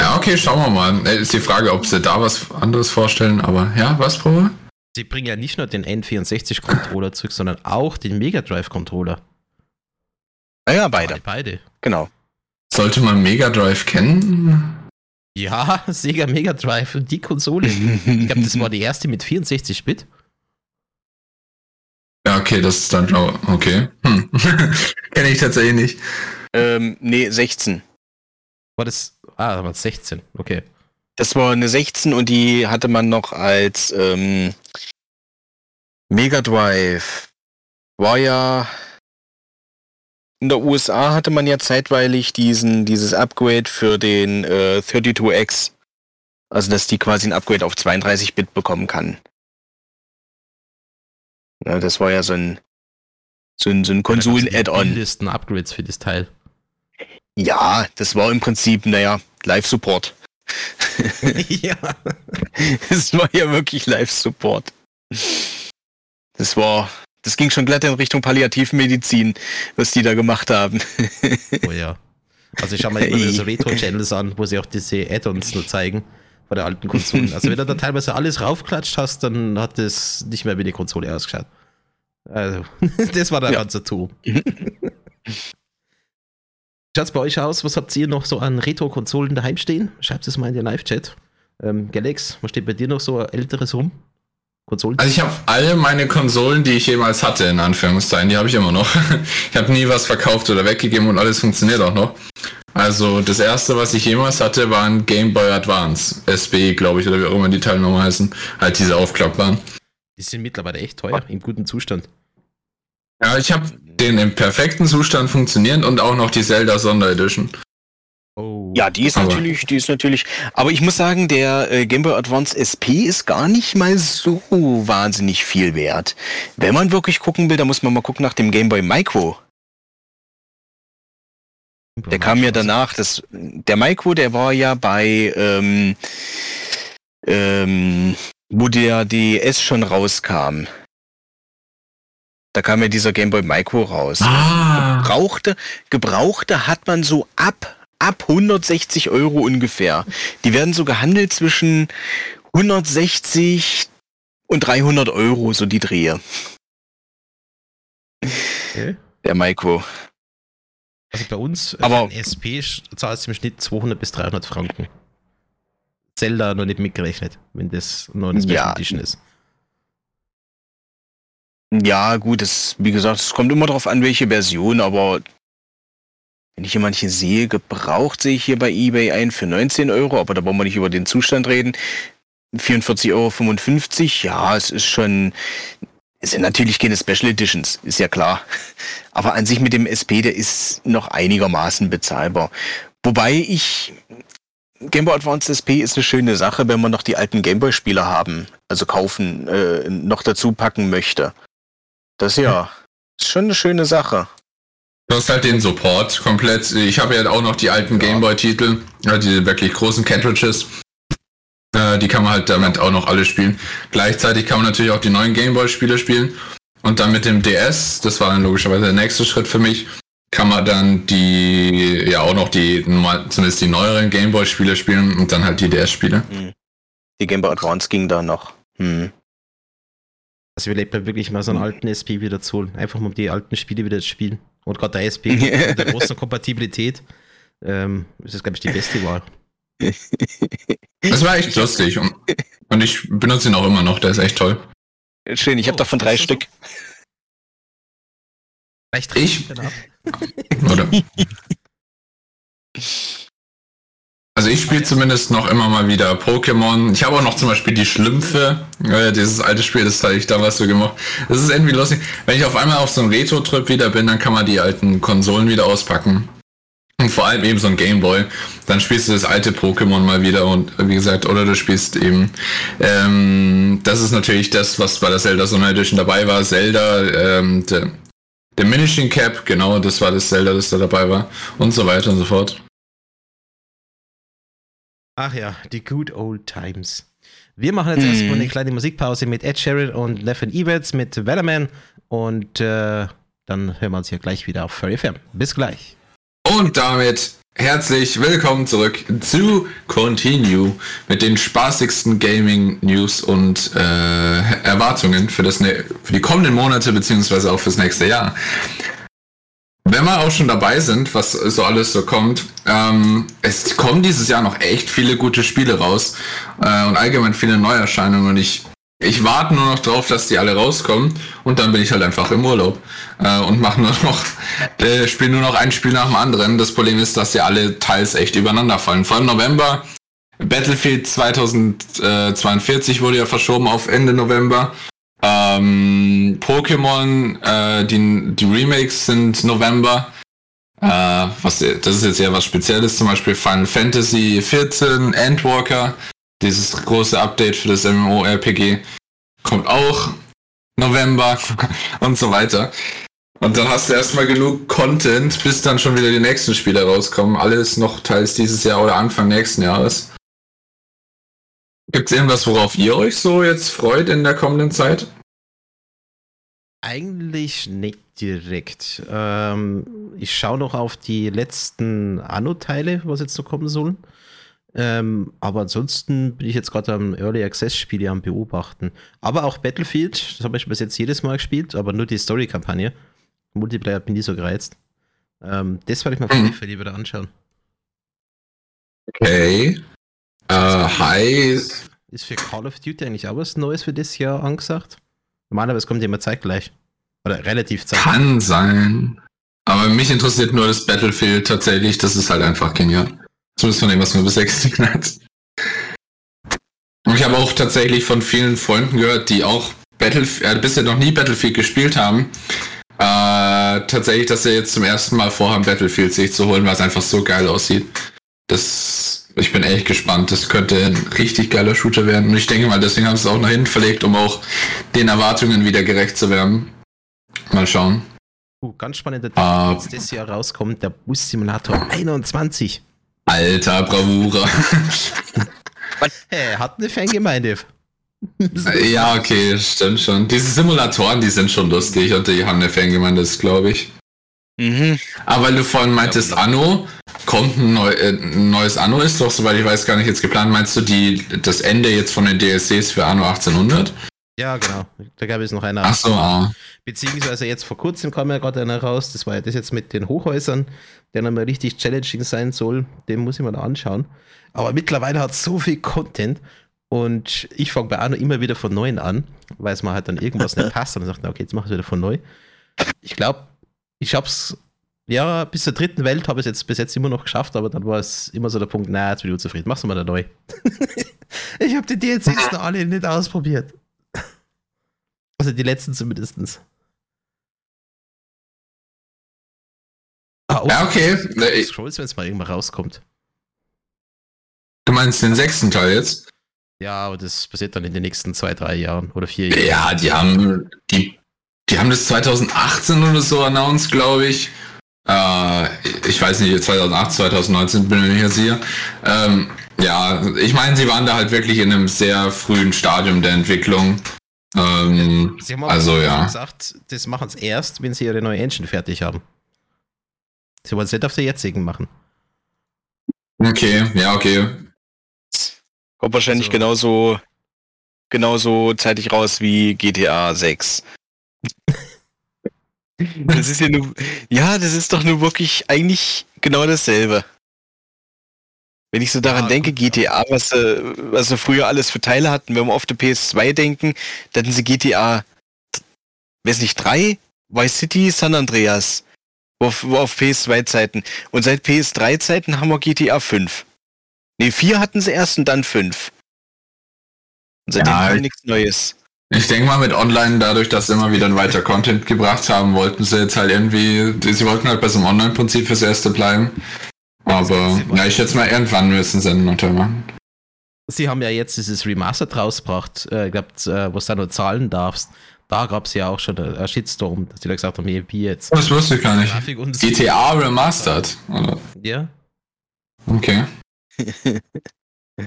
Ja, okay, schauen wir mal. Äh, Ist die Frage, ob sie da was anderes vorstellen, aber ja, was, Probe? Sie bringen ja nicht nur den N64-Controller zurück, sondern auch den Mega Drive-Controller. Naja, beide. Beide. Genau. Sollte man Mega Drive kennen? Ja, Sega Mega Drive und die Konsole. Ich glaube, das war die erste mit 64-Bit. Ja, okay, das ist dann, oh, okay. Hm. Kenne ich tatsächlich nicht. ähm, nee, 16. War das. Ah, da war es 16. Okay. Das war eine 16 und die hatte man noch als ähm, Mega Drive. War ja in der USA hatte man ja zeitweilig diesen dieses Upgrade für den äh, 32X. Also dass die quasi ein Upgrade auf 32-Bit bekommen kann. Ja, das war ja so ein so ein, so ein Konsolen-Add-on. Listen Upgrades für das Teil. Ja, das war im Prinzip, naja, Live-Support. ja. Es war ja wirklich Live-Support. Das war, das ging schon glatt in Richtung Palliativmedizin, was die da gemacht haben. Oh ja. Also ich schaue mir immer so Retro-Channels an, wo sie auch diese Add-ons nur zeigen bei der alten Konsolen. Also wenn du da teilweise alles raufklatscht hast, dann hat es nicht mehr wie eine Konsole ausgeschaut. Also, das war der Ja. ganze Tour. Schaut's bei euch aus? Was habt ihr noch so an Retro-Konsolen daheim stehen? Schreibt es mal in den Live-Chat. Ähm, Galax, was steht bei dir noch so älteres rum? Konsolen? Also ich habe alle meine Konsolen, die ich jemals hatte, in Anführungszeichen, die habe ich immer noch. Ich habe nie was verkauft oder weggegeben und alles funktioniert auch noch. Also das erste, was ich jemals hatte, war ein Game Boy Advance. SB, glaube ich, oder wie auch immer die Teilnummer heißen. Halt diese aufklappbaren. Die sind mittlerweile echt teuer, im guten Zustand. Ja, ich habe den im perfekten Zustand funktionierend und auch noch die Zelda Sonderedition. Oh. Ja, die ist Aber- natürlich, die ist natürlich. Aber ich muss sagen, der äh, Game Boy Advance SP ist gar nicht mal so wahnsinnig viel wert. Wenn man wirklich gucken will, dann muss man mal gucken nach dem Game Boy Micro. Der kam ja danach. Das, der Micro, der war ja bei, ähm, ähm, wo der DS schon rauskam. Da kam ja dieser Game Boy Micro raus. Ah. Gebrauchte, Gebrauchte hat man so ab, ab 160 Euro ungefähr. Die werden so gehandelt zwischen 160 und 300 Euro, so die Drehe. Okay. Der Micro. Also bei uns, äh, Aber- ein SP zahlst du im Schnitt 200 bis 300 Franken. Zelda noch nicht mitgerechnet, wenn das noch eine Special Ja. Edition ist. Ja, gut, es, wie gesagt, es kommt immer darauf an, welche Version, aber wenn ich hier manche sehe, gebraucht sehe ich hier bei eBay ein für 19 Euro, aber da wollen wir nicht über den Zustand reden. 44,55 Euro, ja, es ist schon, es sind natürlich keine Special Editions, ist ja klar. Aber an sich mit dem SP, der ist noch einigermaßen bezahlbar. Wobei ich, Game Boy Advance SP ist eine schöne Sache, wenn man noch die alten Game Boy Spiele haben, also kaufen, äh, noch dazu packen möchte. Das ja, ist schon eine schöne Sache. Du hast halt den Support komplett. Ich habe ja auch noch die alten Ja. Gameboy-Titel, ja, die wirklich großen Cartridges. Äh, die kann man halt damit auch noch alle spielen. Gleichzeitig kann man natürlich auch die neuen Gameboy-Spiele spielen. Und dann mit dem DS, das war dann logischerweise der nächste Schritt für mich, kann man dann die, ja auch noch die, zumindest die neueren Gameboy-Spiele spielen und dann halt die DS-Spiele. Hm. Die Game Boy Advance ging da noch. Hm. Also überlebt man wirklich mal so einen alten SP wieder zu holen. Einfach mal um die alten Spiele wieder zu spielen. Und gerade der SP mit der großen Kompatibilität ähm, ist das, glaube ich, die beste Wahl. Das war echt lustig und, und ich benutze ihn auch immer noch, der ist echt toll. Schön, ich habe oh, davon drei Stück. Vielleicht ich? Oder? Also ich spiele zumindest noch immer mal wieder Pokémon. Ich habe auch noch zum Beispiel die Schlümpfe. Äh, dieses alte Spiel, das habe ich damals so gemacht. Das ist irgendwie lustig. Wenn ich auf einmal auf so einem Retro-Trip wieder bin, dann kann man die alten Konsolen wieder auspacken. Und vor allem eben so ein Gameboy. Dann spielst du das alte Pokémon mal wieder und wie gesagt, oder du spielst eben. Ähm, das ist natürlich das, was bei der Zelda Sonne Edition dabei war. Zelda, ähm, der, Diminishing Cap, genau, das war das Zelda, das da dabei war. Und so weiter und so fort. Ach ja, die good old times. Wir machen jetzt hm. erstmal eine kleine Musikpause mit Ed Sheeran und Neffen Eberts mit Wellerman und äh, dann hören wir uns hier gleich wieder auf Furry FM. Bis gleich. Und damit herzlich willkommen zurück zu Continue mit den spaßigsten Gaming News und äh, Erwartungen für, das, ne-, für die kommenden Monate beziehungsweise auch fürs nächste Jahr. Wenn wir auch schon dabei sind, was so alles so kommt, ähm, es kommen dieses Jahr noch echt viele gute Spiele raus äh, und allgemein viele Neuerscheinungen und ich ich warte nur noch drauf, dass die alle rauskommen und dann bin ich halt einfach im Urlaub äh, und mache nur noch, äh, spiele nur noch ein Spiel nach dem anderen. Das Problem ist, dass sie alle teils echt übereinander fallen. Vor allem November, Battlefield 2042 wurde ja verschoben auf Ende November. Ähm, Pokémon, äh, die, die Remakes sind November. Äh, was, das ist jetzt ja was Spezielles, zum Beispiel Final Fantasy 14, Endwalker dieses große Update für das MMORPG kommt auch November und so weiter. Und dann hast du erstmal genug Content, bis dann schon wieder die nächsten Spiele rauskommen. Alles noch teils dieses Jahr oder Anfang nächsten Jahres. Gibt es irgendwas, worauf ihr euch so jetzt freut in der kommenden Zeit? Eigentlich nicht direkt. Ähm, ich schaue noch auf die letzten Anno-Teile, was jetzt noch kommen sollen. Ähm, aber ansonsten bin ich jetzt gerade am Early Access Spiele am Beobachten. Aber auch Battlefield, das habe ich bis jetzt jedes Mal gespielt, aber nur die Story-Kampagne. Multiplayer bin ich so gereizt. Ähm, das werde ich mal mhm. für die wieder anschauen. Okay. Äh, hi. Ist für Call of Duty eigentlich auch was Neues für das Jahr angesagt? Normalerweise kommt ja immer zeitgleich. Oder relativ zeitgleich. Kann sein. Aber mich interessiert nur das Battlefield tatsächlich. Das ist halt einfach genial. Zumindest von dem, was man bis 6 hat. Ich habe auch tatsächlich von vielen Freunden gehört, die auch Battlefield, äh, bisher noch nie Battlefield gespielt haben. Äh, tatsächlich, dass sie jetzt zum ersten Mal vorhaben, Battlefield sich zu holen, weil es einfach so geil aussieht. Das, ich bin echt gespannt. Das könnte ein richtig geiler Shooter werden. Und ich denke mal, deswegen haben sie es auch nach hinten verlegt, um auch den Erwartungen wieder gerecht zu werden. Mal schauen. Uh, ganz spannender Titel, uh, jetzt das Jahr rauskommt, der Bus Simulator 21. Alter Bravura. hey, hat eine Fangemeinde. ja, okay, stimmt schon. Diese Simulatoren, die sind schon lustig und die haben eine Fangemeinde, das glaube ich. Mhm. Aber weil du vorhin meintest, Anno, kommt ein, neu, äh, ein, neues Anno ist doch, soweit ich weiß, gar nicht jetzt geplant. Meinst du die, das Ende jetzt von den DLCs für Anno 1800? Ja, genau. Da gab es noch eine. Ach so, ah. Beziehungsweise jetzt vor kurzem kam ja gerade einer raus, das war ja das jetzt mit den Hochhäusern, der nochmal richtig challenging sein soll. Den muss ich mir da anschauen. Aber mittlerweile hat es so viel Content und ich fange bei Arno immer wieder von neuem an, weil es mir halt dann irgendwas nicht passt und dann sagt, okay, jetzt mach ich es wieder von neu. Ich glaube, ich habe es, ja, bis zur dritten Welt habe ich es jetzt bis jetzt immer noch geschafft, aber dann war es immer so der Punkt, na, jetzt bin ich unzufrieden, mach's mal da neu. ich habe die DLCs noch alle nicht ausprobiert. Also die letzten zumindest. Ah, oh, ja, okay. Scrolls, wenn es mal irgendwann rauskommt. Du meinst den sechsten Teil jetzt? Ja, aber das passiert dann in den nächsten zwei, drei Jahren oder vier Jahren. Ja, die haben, die, die haben das 2018 oder so announced, glaube ich. Äh, ich weiß nicht, 2008, 2019 bin ich mir nicht sicher. Ähm, ja, ich meine, sie waren da halt wirklich in einem sehr frühen Stadium der Entwicklung. Ähm, Sie haben also ja. gesagt, das machen sie erst, wenn sie ihre neue Engine fertig haben. Sie wollen es nicht auf der jetzigen machen. Okay, ja, okay. Kommt wahrscheinlich Also- genauso, genauso zeitig raus wie GTA 6. das ist ja nur, ja, das ist doch nur wirklich eigentlich genau dasselbe. Wenn ich so daran Ja, denke, gut. GTA, was sie, was sie früher alles für Teile hatten, wenn wir auf der PS2 denken, dann hatten sie GTA, weiß nicht, 3, Vice City, San Andreas. Auf, auf PS2-Zeiten. Und seit PS3-Zeiten haben wir GTA 5. Ne, 4 hatten sie erst und dann 5. Und seitdem Ja, ich- nichts Neues. Ich denke mal mit Online, dadurch, dass sie immer wieder ein weiter Content gebracht haben, wollten sie jetzt halt irgendwie, sie wollten halt bei so einem Online-Prinzip fürs Erste bleiben. Aber, ja, ich schätze mal, irgendwann müssen sie einen untermachen. Sie haben ja jetzt dieses Remastered rausgebracht, äh, glaubt, äh, wo du da nur zahlen darfst. Da gab es ja auch schon einen Shitstorm, dass die da gesagt haben, EMP jetzt. Das wusste ich gar nicht. GTA Remastered. Oder? Ja. Okay.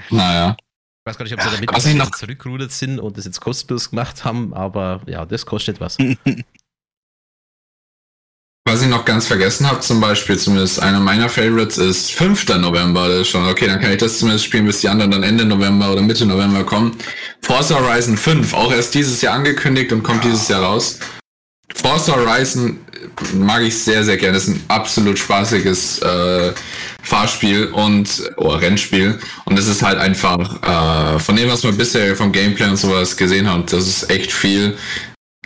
naja. Ich weiß gar nicht, ob sie damit noch- zurückgerudert sind und das jetzt kostenlos gemacht haben, aber ja, das kostet was. Was ich noch ganz vergessen habe, zum Beispiel, zumindest einer meiner Favorites ist 5. November. Das ist schon, okay, dann kann ich das zumindest spielen, bis die anderen dann Ende November oder Mitte November kommen. Forza Horizon 5, auch erst dieses Jahr angekündigt und kommt dieses Jahr raus. Forza Horizon mag ich sehr, sehr gerne. Das ist ein absolut spaßiges äh, Fahrspiel und oh, Rennspiel. Und es ist halt einfach äh, von dem, was man bisher vom Gameplay und sowas gesehen hat, das ist echt viel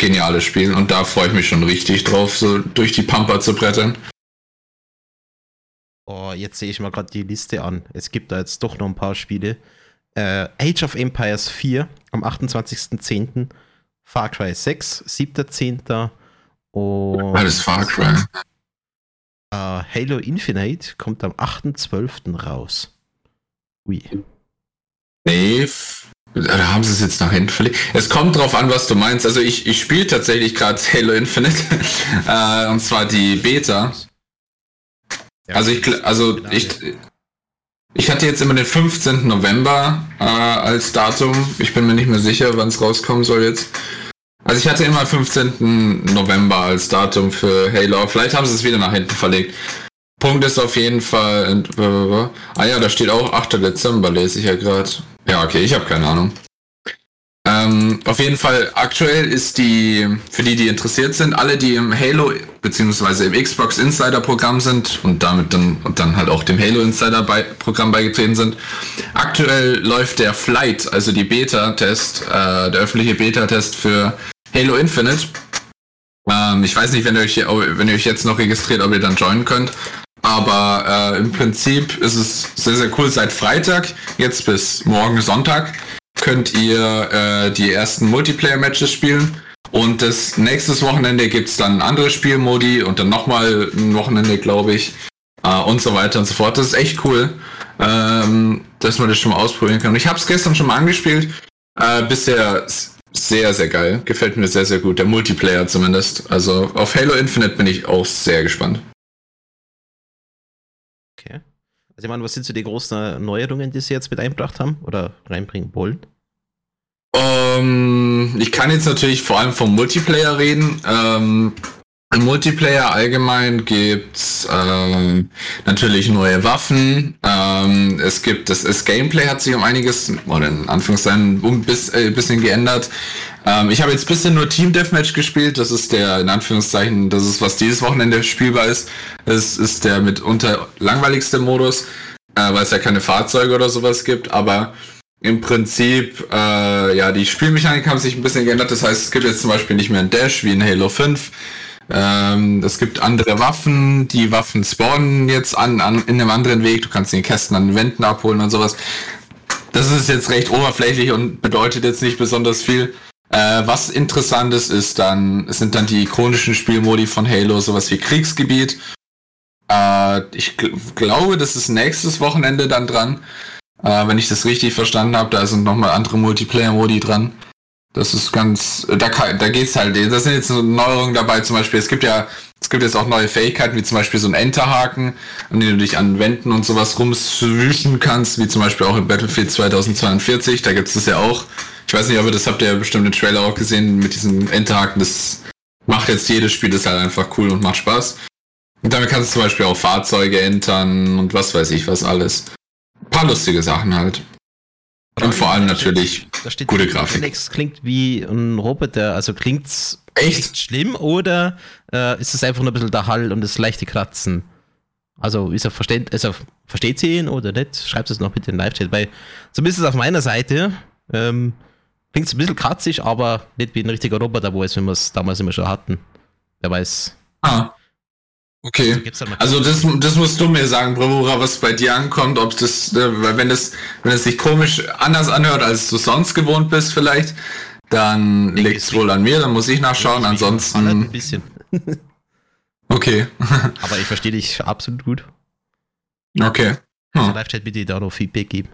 geniales Spiel. Und da freue ich mich schon richtig drauf, so durch die Pampa zu brettern. Oh, jetzt sehe ich mal gerade die Liste an. Es gibt da jetzt doch noch ein paar Spiele. Äh, Age of Empires 4 am 28.10. Far Cry 6, 7.10. Und Alles Far Cry. äh, Halo Infinite kommt am 8.12. raus. Ui. Nee, da haben sie es jetzt nach hinten verlegt. Es kommt drauf an, was du meinst. Also ich, ich spiele tatsächlich gerade Halo Infinite. äh, und zwar die Beta. Ja, Also ich, also ich, ich hatte jetzt immer den 15. November äh, als Datum. Ich bin mir nicht mehr sicher, wann es rauskommen soll jetzt. Also ich hatte immer 15. November als Datum für Halo. Vielleicht haben sie es wieder nach hinten verlegt. Punkt ist auf jeden Fall. äh, Ah ja, da steht auch 8. Dezember, lese ich ja gerade. Ja, okay, ich habe keine Ahnung. Ähm, auf jeden Fall, aktuell ist die, für die, die interessiert sind, alle, die im Halo beziehungsweise im Xbox Insider Programm sind und damit dann und dann halt auch dem Halo Insider bei, Programm beigetreten sind. Aktuell läuft der Flight, also die Beta-Test, äh, der öffentliche Beta-Test für Halo Infinite. Ähm, ich weiß nicht, wenn ihr, euch, wenn ihr euch jetzt noch registriert, ob ihr dann joinen könnt. Aber äh, im Prinzip ist es sehr, sehr cool. Seit Freitag, jetzt bis morgen Sonntag, könnt ihr äh, die ersten Multiplayer-Matches spielen. Und das nächstes Wochenende gibt's dann andere Spielmodi und dann nochmal ein Wochenende, glaube ich. Äh, und so weiter und so fort. Das ist echt cool, ähm, dass man das schon mal ausprobieren kann. Und ich habe es gestern schon mal angespielt. Äh, bisher sehr, sehr geil. Gefällt mir sehr, sehr gut. Der Multiplayer zumindest. Also auf Halo Infinite bin ich auch sehr gespannt. Also ich meine, was sind so die großen Neuerungen, die sie jetzt mit eingebracht haben oder reinbringen wollen? Ähm, ich kann jetzt natürlich vor allem vom Multiplayer reden. Ähm, im Multiplayer allgemein gibt's ähm, natürlich neue Waffen. Es gibt das, das Gameplay hat sich um einiges, oder in Anführungszeichen, um äh, bisschen geändert. Ähm, ich habe jetzt bisschen nur Team Deathmatch gespielt. Das ist der, in Anführungszeichen, das ist, was dieses Wochenende spielbar ist. Das ist der mitunter langweiligste Modus, äh, weil es ja keine Fahrzeuge oder sowas gibt. Aber im Prinzip, äh, ja, die Spielmechanik haben sich ein bisschen geändert. Das heißt, es gibt jetzt zum Beispiel nicht mehr ein Dash wie in Halo 5. Ähm, es gibt andere Waffen. Die Waffen spawnen jetzt an, an in einem anderen Weg. Du kannst die Kästen an den Wänden abholen und sowas. Das ist jetzt recht oberflächlich und bedeutet jetzt nicht besonders viel. Äh, was interessant ist, dann, sind dann die ikonischen Spielmodi von Halo, sowas wie Kriegsgebiet. Äh, ich gl glaube, das ist nächstes Wochenende dann dran. Äh, wenn ich das richtig verstanden habe, da sind nochmal andere Multiplayer-Modi dran. Das ist ganz, da, da geht's halt, da sind jetzt Neuerungen dabei, zum Beispiel, es gibt ja Es gibt jetzt auch neue Fähigkeiten, wie zum Beispiel so ein Enterhaken, an dem du dich an Wänden und sowas rumswischen kannst, wie zum Beispiel auch in Battlefield 2042. Da gibt es das ja auch. Ich weiß nicht, aber das habt ihr ja bestimmt im Trailer auch gesehen mit diesem Enterhaken. Das macht jetzt jedes Spiel, das ist halt einfach cool und macht Spaß. Und damit kannst du zum Beispiel auch Fahrzeuge entern und was weiß ich, was alles. Ein paar lustige Sachen halt. Und vor allem natürlich Da steht gute Grafik. Alex klingt wie ein Roboter. Also klingt's Echt? echt schlimm oder äh, ist es einfach nur ein bisschen der Hall und das leichte Kratzen? Also ist er versteht, also versteht sie ihn oder nicht? Schreibt es noch bitte in den Live-Chat, weil zumindest auf meiner Seite ähm, klingt ein bisschen kratzig, aber nicht wie ein richtiger Roboter, wo es, wenn wir es damals immer schon hatten. Wer weiß. Ah. Okay. Mal Also das, das musst du mir sagen, Bravura, was bei dir ankommt, ob das, äh, weil wenn das, wenn es sich komisch anders anhört, als du sonst gewohnt bist vielleicht, dann liegt es wohl an mir, dann muss ich nachschauen, ein ansonsten, bisschen. okay, Aber ich verstehe dich absolut gut. okay. Also Hm. Live-Chat bitte da noch Feedback geben.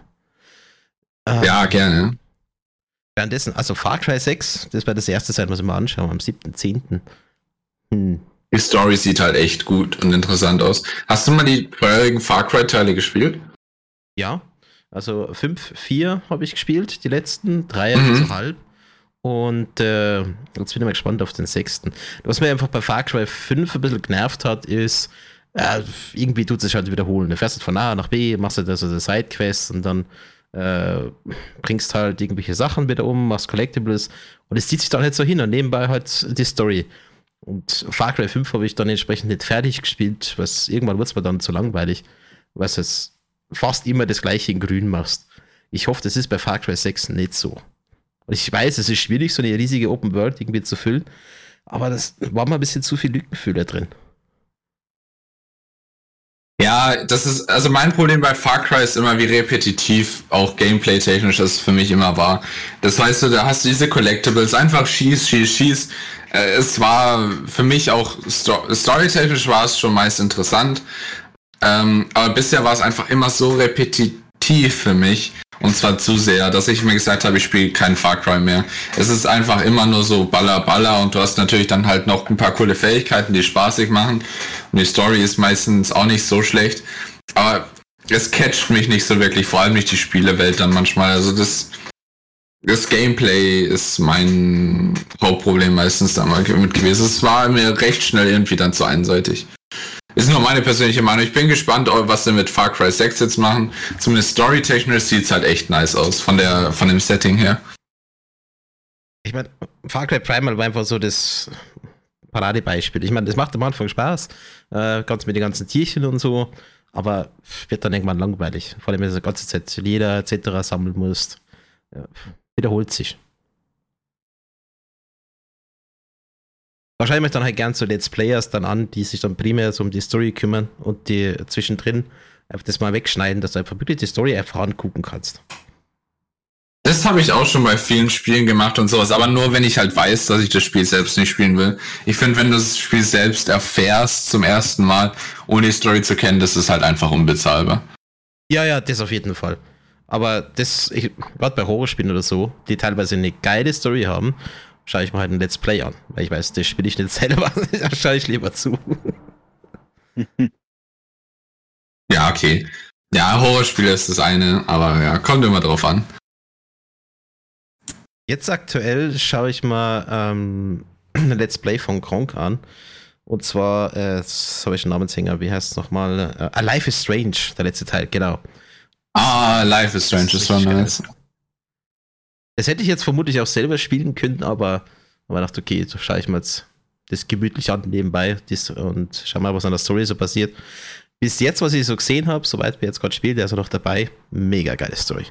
Ähm, Ja, gerne. Währenddessen, also Far Cry 6, das wird das erste sein, was wir mal anschauen, am 7.10. Hm. Die Story sieht halt echt gut und interessant aus. Hast du mal die vorherigen Far Cry Teile gespielt? Ja, also 5, 4 habe ich gespielt, die letzten, 3 Mhm. so halb. Und äh, jetzt bin ich mal gespannt auf den sechsten. Was mir einfach bei Far Cry 5 ein bisschen genervt hat, ist, äh, irgendwie tut es sich halt wiederholen. Du fährst halt von A nach B, machst halt also Sidequests und dann äh, bringst halt irgendwelche Sachen wieder um, machst Collectibles und es zieht sich dann halt so hin und nebenbei halt die Story. Und Far Cry 5 habe ich dann entsprechend nicht fertig gespielt, was irgendwann wird es mir dann zu langweilig, was es fast immer das gleiche in Grün machst. Ich hoffe, das ist bei Far Cry 6 nicht so. Und ich weiß, es ist schwierig, so eine riesige Open World irgendwie zu füllen, aber das war mal ein bisschen zu viel Lückenfüller drin. Ja, das ist, also mein Problem bei Far Cry ist immer, wie repetitiv auch gameplay-technisch das für mich immer war. Das heißt, du, da hast du diese Collectibles, einfach schieß, schieß, schieß. Äh, Es war für mich auch, sto storytechnisch war es schon meist interessant. Ähm, aber bisher war es einfach immer so repetitiv für mich. Und zwar zu sehr, dass ich mir gesagt habe, ich spiele kein Far Cry mehr. Es ist einfach immer nur so Baller, Baller und du hast natürlich dann halt noch ein paar coole Fähigkeiten, die spaßig machen. Und die Story ist meistens auch nicht so schlecht. Aber es catcht mich nicht so wirklich, vor allem nicht die Spielewelt dann manchmal. Also das, das Gameplay ist mein Hauptproblem meistens damals mit gewesen. Es war mir recht schnell irgendwie dann zu einseitig. Ist nur meine persönliche Meinung. Ich bin gespannt, was sie mit Far Cry 6 jetzt machen. Zumindest storytechnisch sieht es halt echt nice aus, von, der, von dem Setting her. Ich meine, Far Cry Primal war einfach so das Paradebeispiel. Ich meine, das macht am Anfang Spaß, äh, ganz mit den ganzen Tierchen und so, aber wird dann irgendwann langweilig. Vor allem, wenn du die ganze Zeit Leder etc. sammeln musst. Ja, wiederholt sich. Wahrscheinlich dann halt gern so Let's Players dann an, die sich dann primär so um die Story kümmern und die zwischendrin einfach das mal wegschneiden, dass du einfach wirklich die Story einfach angucken kannst. Das habe ich auch schon bei vielen Spielen gemacht und sowas, aber nur wenn ich halt weiß, dass ich das Spiel selbst nicht spielen will. Ich finde, wenn du das Spiel selbst erfährst zum ersten Mal, ohne die Story zu kennen, das ist halt einfach unbezahlbar. Ja, ja, das auf jeden Fall. Aber das, gerade bei Horrorspielen oder so, die teilweise eine geile Story haben, schaue ich mir halt ein Let's Play an. Weil ich weiß, das spiele ich nicht selber, da schaue ich lieber zu. Ja, okay. Ja, Horrorspiele ist das eine, aber ja, kommt immer drauf an. Jetzt aktuell schaue ich mal ähm, ein Let's Play von Kronk an. Und zwar, äh, das habe ich einen Namenshänger, wie heißt es nochmal? Äh, Life is Strange, der letzte Teil, genau. Ah, Life is Strange ist so richtig geil. Das hätte ich jetzt vermutlich auch selber spielen können, aber aber dachte, okay, so schaue ich mir jetzt das gemütlich an nebenbei das, und schau mal, was an der Story so passiert. Bis jetzt, was ich so gesehen habe, soweit wir jetzt gerade spielen, der ist ja noch dabei, mega geile Story.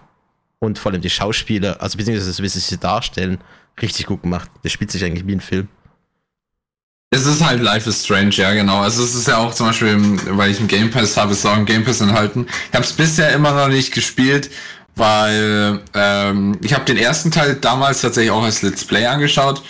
Und vor allem die Schauspieler, also beziehungsweise wie sie sie darstellen, richtig gut gemacht. Das spielt sich eigentlich wie ein Film. Es ist halt Life is Strange, ja genau. Also es ist ja auch zum Beispiel, weil ich einen Game Pass habe, ist auch ein Game Pass enthalten. Ich habe es bisher immer noch nicht gespielt, weil ähm, ich habe den ersten Teil damals tatsächlich auch als Let's Play angeschaut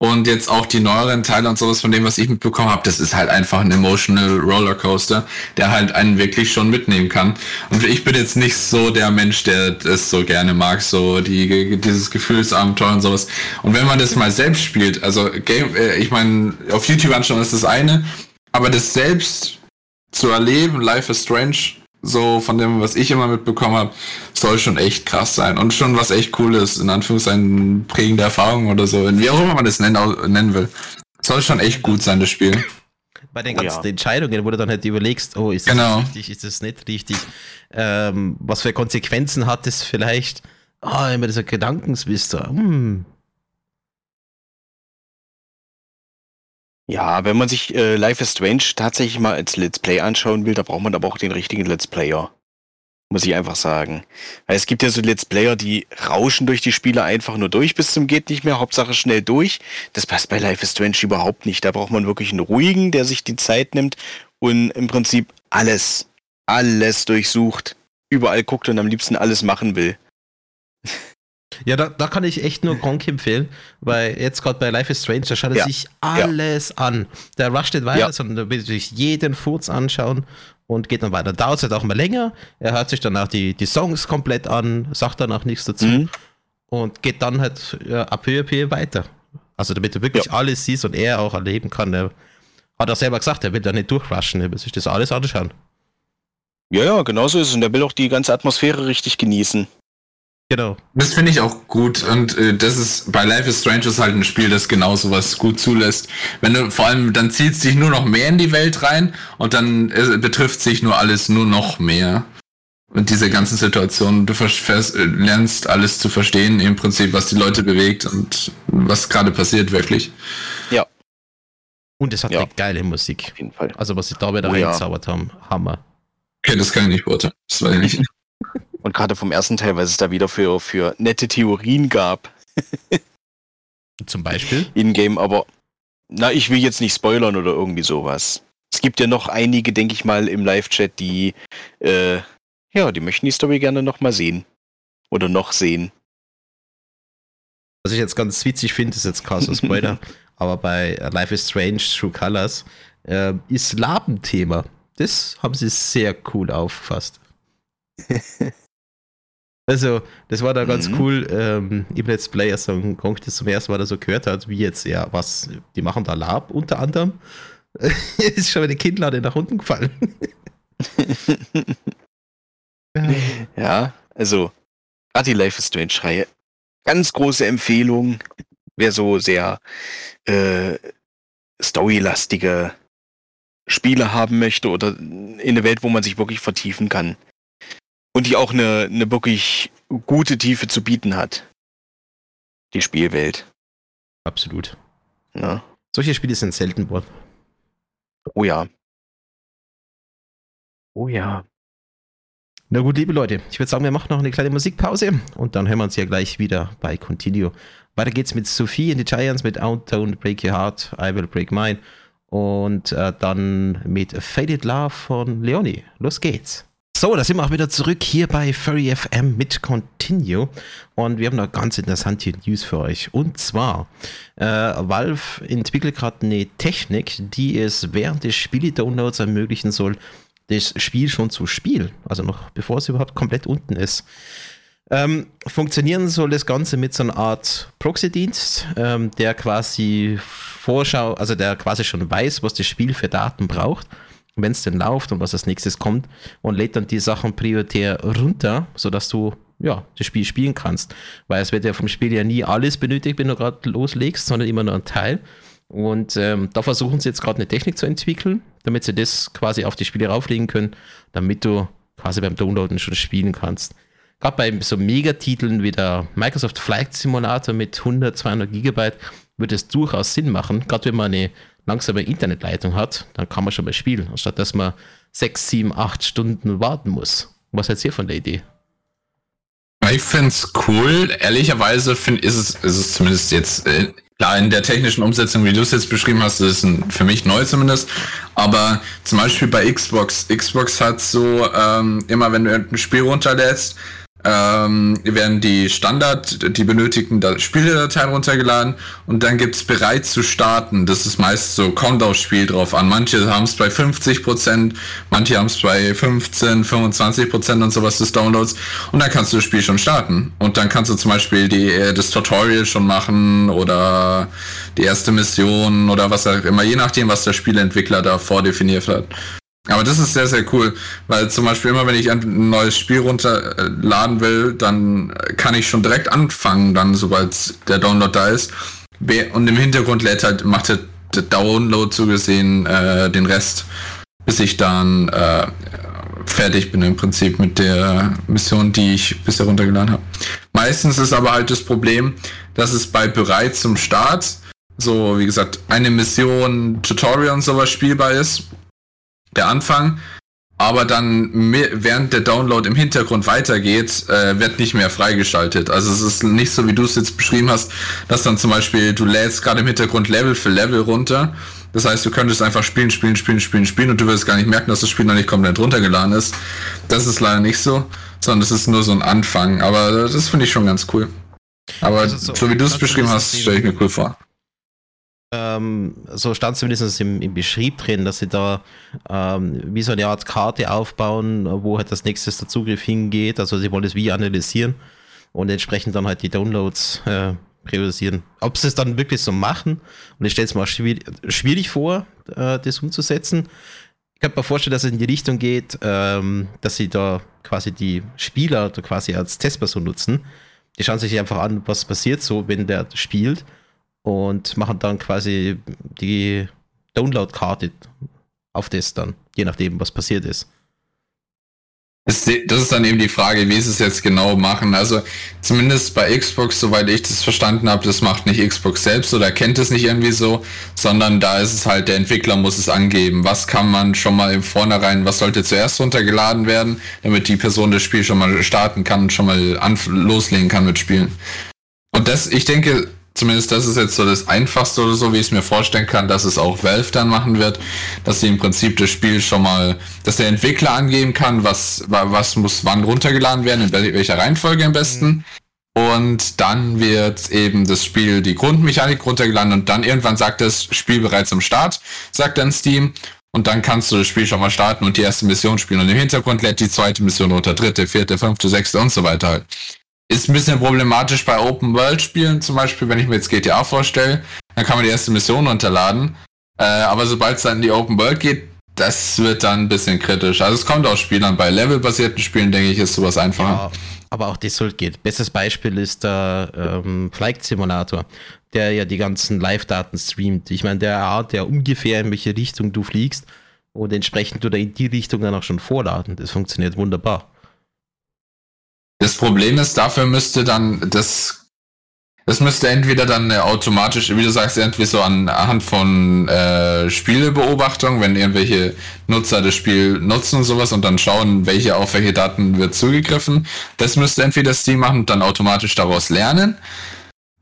Und jetzt auch die neueren Teile und sowas von dem, was ich mitbekommen habe, das ist halt einfach ein emotional Rollercoaster, der halt einen wirklich schon mitnehmen kann. Und ich bin jetzt nicht so der Mensch, der das so gerne mag, so die, dieses Gefühlsabenteuer und sowas. Und wenn man das mal selbst spielt, also Game, äh, ich meine, auf YouTube anschauen ist das eine, aber das selbst zu erleben, Life is Strange, so von dem, was ich immer mitbekommen habe, soll schon echt krass sein und schon was echt cooles, in Anführungszeichen prägende Erfahrung oder so, wie auch immer man das nennen, nennen will. Soll schon echt gut sein, das Spiel. Bei den ganzen oh, ja. Entscheidungen, wo du dann halt überlegst, oh, ist das genau. richtig, ist das nicht richtig, ähm, was für Konsequenzen hat es vielleicht? Ah, oh, immer dieser Gedankenswister. Hm, Ja, wenn man sich äh, Life is Strange tatsächlich mal als Let's Play anschauen will, da braucht man aber auch den richtigen Let's Player. Muss ich einfach sagen. Weil es gibt ja so Let's Player, die rauschen durch die Spiele einfach nur durch bis zum geht nicht mehr, Hauptsache schnell durch. Das passt bei Life is Strange überhaupt nicht. Da braucht man wirklich einen ruhigen, der sich die Zeit nimmt und im Prinzip alles, alles durchsucht, überall guckt und am liebsten alles machen will. Ja, da, da kann ich echt nur Gronk empfehlen, weil jetzt gerade bei Life is Strange, da schaut er ja. sich alles ja. an. Der rusht nicht weiter, ja. sondern da will sich jeden Furz anschauen und geht dann weiter. Dauert es halt auch mal länger. Er hört sich danach die, die Songs komplett an, sagt danach nichts dazu mhm. und geht dann halt ab peu peu weiter. Also damit du wirklich alles siehst und er auch erleben kann. Er hat auch selber gesagt, er will da nicht durchrushen, er will sich das alles anschauen. Ja, ja, genau so ist es. Und er will auch die ganze Atmosphäre richtig genießen. Genau. Das finde ich auch gut und äh, das ist bei Life is Strange ist halt ein Spiel, das genau sowas gut zulässt. Wenn du vor allem dann ziehst dich nur noch mehr in die Welt rein und dann äh, betrifft sich nur alles nur noch mehr. Und diese ganzen Situationen, du äh, lernst alles zu verstehen, im Prinzip, was die Leute bewegt und was gerade passiert wirklich. Ja. Und es hat ja. eine geile Musik. Auf jeden Fall. Also was sie da wieder oh, reinzaubert ja. haben, Hammer. Okay, das kann ich nicht beurteilen. Das weiß ich nicht. Und gerade vom ersten Teil, was es da wieder für, für nette Theorien gab. Zum Beispiel? In-game, aber na, ich will jetzt nicht spoilern oder irgendwie sowas. Es gibt ja noch einige, denke ich mal, im Live-Chat, die, äh, ja, die möchten die Story gerne noch mal sehen. Oder noch sehen. Was ich jetzt ganz witzig finde, ist jetzt Cast Spoiler, aber bei Life is Strange True Colors äh, ist Labenthema. Das haben sie sehr cool aufgefasst. Also, das war da ganz mhm. cool ähm, im Let's Play, als Gronk das zum ersten Mal da so gehört hat, wie jetzt, ja, was, die machen da Lab unter anderem. ist schon eine Kinnlade nach unten gefallen. ja, also, gerade die Life is Strange-Reihe, ganz große Empfehlung. Wer so sehr äh, storylastige Spiele haben möchte oder in eine Welt, wo man sich wirklich vertiefen kann und die auch eine, eine wirklich gute Tiefe zu bieten hat. Die Spielwelt. Absolut. Ja. Solche Spiele sind selten worden. Oh ja. Oh ja. Na gut, liebe Leute, ich würde sagen, wir machen noch eine kleine Musikpause und dann hören wir uns ja gleich wieder bei Continue. Weiter geht's mit Sophie in the Giants, mit Out Don't Break Your Heart, I Will Break Mine und äh, dann mit Faded Love von Leonie. Los geht's. So, da sind wir auch wieder zurück hier bei Furry FM mit Continue und wir haben noch ganz interessante News für euch. Und zwar, äh, Valve entwickelt gerade eine Technik, die es während des Spiele-Downloads ermöglichen soll, das Spiel schon zu spielen. Also noch bevor es überhaupt komplett unten ist. Ähm, funktionieren soll das Ganze mit so einer Art Proxy-Dienst, ähm, der quasi Vorschau, also der quasi schon weiß, was das Spiel für Daten braucht wenn es denn läuft und was als nächstes kommt und lädt dann die Sachen prioritär runter, sodass du ja, das Spiel spielen kannst. Weil es wird ja vom Spiel ja nie alles benötigt, wenn du gerade loslegst, sondern immer nur ein Teil. Und ähm, da versuchen sie jetzt gerade eine Technik zu entwickeln, damit sie das quasi auf die Spiele rauflegen können, damit du quasi beim Downloaden schon spielen kannst. Gerade bei so Megatiteln wie der Microsoft Flight Simulator mit 100, 200 Gigabyte würde es durchaus Sinn machen, gerade wenn man eine langsame Internetleitung hat, dann kann man schon mal spielen, anstatt dass man sechs, sieben, acht Stunden warten muss. Was hältst du von der Idee? Ich finde es cool. Ehrlicherweise find, ist, es, ist es zumindest jetzt, äh, klar, in der technischen Umsetzung, wie du es jetzt beschrieben hast, ist es für mich neu zumindest. Aber zum Beispiel bei Xbox, Xbox hat so, ähm, immer wenn du ein Spiel runterlädst, ähm, werden die Standard, die benötigten Spieledateien runtergeladen und dann gibt's bereit zu starten. Das ist meist so, kommt aufs Spiel drauf an. Manche haben es bei 50%, manche haben es bei 15, 25% und sowas des Downloads und dann kannst du das Spiel schon starten. Und dann kannst du zum Beispiel die, äh, das Tutorial schon machen oder die erste Mission oder was auch immer, je nachdem, was der Spieleentwickler da vordefiniert hat. Aber das ist sehr, sehr cool, weil zum Beispiel immer, wenn ich ein neues Spiel runterladen will, dann kann ich schon direkt anfangen, dann sobald der Download da ist. Und im Hintergrund lädt halt, macht der Download so gesehen äh, den Rest, bis ich dann äh, fertig bin im Prinzip mit der Mission, die ich bisher runtergeladen habe. Meistens ist aber halt das Problem, dass es bei bereits zum Start so, wie gesagt, eine Mission, Tutorial und sowas spielbar ist der Anfang, aber dann während der Download im Hintergrund weitergeht, äh, wird nicht mehr freigeschaltet. Also es ist nicht so, wie du es jetzt beschrieben hast, dass dann zum Beispiel du lädst gerade im Hintergrund Level für Level runter. Das heißt, du könntest einfach spielen, spielen, spielen, spielen, spielen und du wirst gar nicht merken, dass das Spiel noch nicht komplett runtergeladen ist. Das ist leider nicht so, sondern das ist nur so ein Anfang. Aber das finde ich schon ganz cool. Aber also so, so, wie du es beschrieben hast, stelle ich mir cool vor ähm, so stand zumindest im, im Beschrieb drin, dass sie da ähm, wie so eine Art Karte aufbauen, wo halt das nächste der Zugriff hingeht. Also sie wollen es wie analysieren und entsprechend dann halt die Downloads äh, priorisieren. Ob sie es dann wirklich so machen, und ich stelle es mal schwierig, schwierig vor, äh, das umzusetzen. Ich könnte mir vorstellen, dass es in die Richtung geht, ähm, dass sie da quasi die Spieler quasi als Testperson nutzen. Die schauen sich einfach an, was passiert so, wenn der spielt und machen dann quasi die Download-Karte auf das dann, je nachdem, was passiert ist. Das ist dann eben die Frage, wie sie es jetzt genau machen. Also zumindest bei Xbox, soweit ich das verstanden habe, das macht nicht Xbox selbst oder kennt es nicht irgendwie so, sondern da ist es halt, der Entwickler muss es angeben. Was kann man schon mal im Vornherein, was sollte zuerst runtergeladen werden, damit die Person das Spiel schon mal starten kann und schon mal loslegen kann mit Spielen. Und das, ich denke, zumindest das ist jetzt so das Einfachste oder so, wie ich es mir vorstellen kann, dass es auch Valve dann machen wird, dass sie im Prinzip das Spiel schon mal, dass der Entwickler angeben kann, was, was muss wann runtergeladen werden, in welcher Reihenfolge am besten. Und dann wird eben das Spiel, die Grundmechanik runtergeladen und dann irgendwann sagt das Spiel bereits am Start, sagt dann Steam. Und dann kannst du das Spiel schon mal starten und die erste Mission spielen. Und im Hintergrund lädt die zweite Mission runter, dritte, vierte, fünfte, sechste und so weiter halt. Ist ein bisschen problematisch bei Open World Spielen, zum Beispiel, wenn ich mir jetzt GTA vorstelle, dann kann man die erste Mission runterladen. Äh, aber sobald es dann in die Open World geht, das wird dann ein bisschen kritisch. Also es kommt aus Spielern. Bei levelbasierten Spielen, denke ich, ist sowas einfacher. Ja, aber auch das soll geht. Bestes Beispiel ist der ähm, Flight Simulator, der ja die ganzen Live-Daten streamt. Ich meine, der Art, der ungefähr in welche Richtung du fliegst und entsprechend du da in die Richtung dann auch schon vorladen. Das funktioniert wunderbar. Das Problem ist, dafür müsste dann das, das müsste entweder dann automatisch, wie du sagst, irgendwie so anhand von äh, Spielebeobachtung, wenn irgendwelche Nutzer das Spiel nutzen und sowas und dann schauen, welche auf welche Daten wird zugegriffen. Das müsste entweder Steam machen und dann automatisch daraus lernen.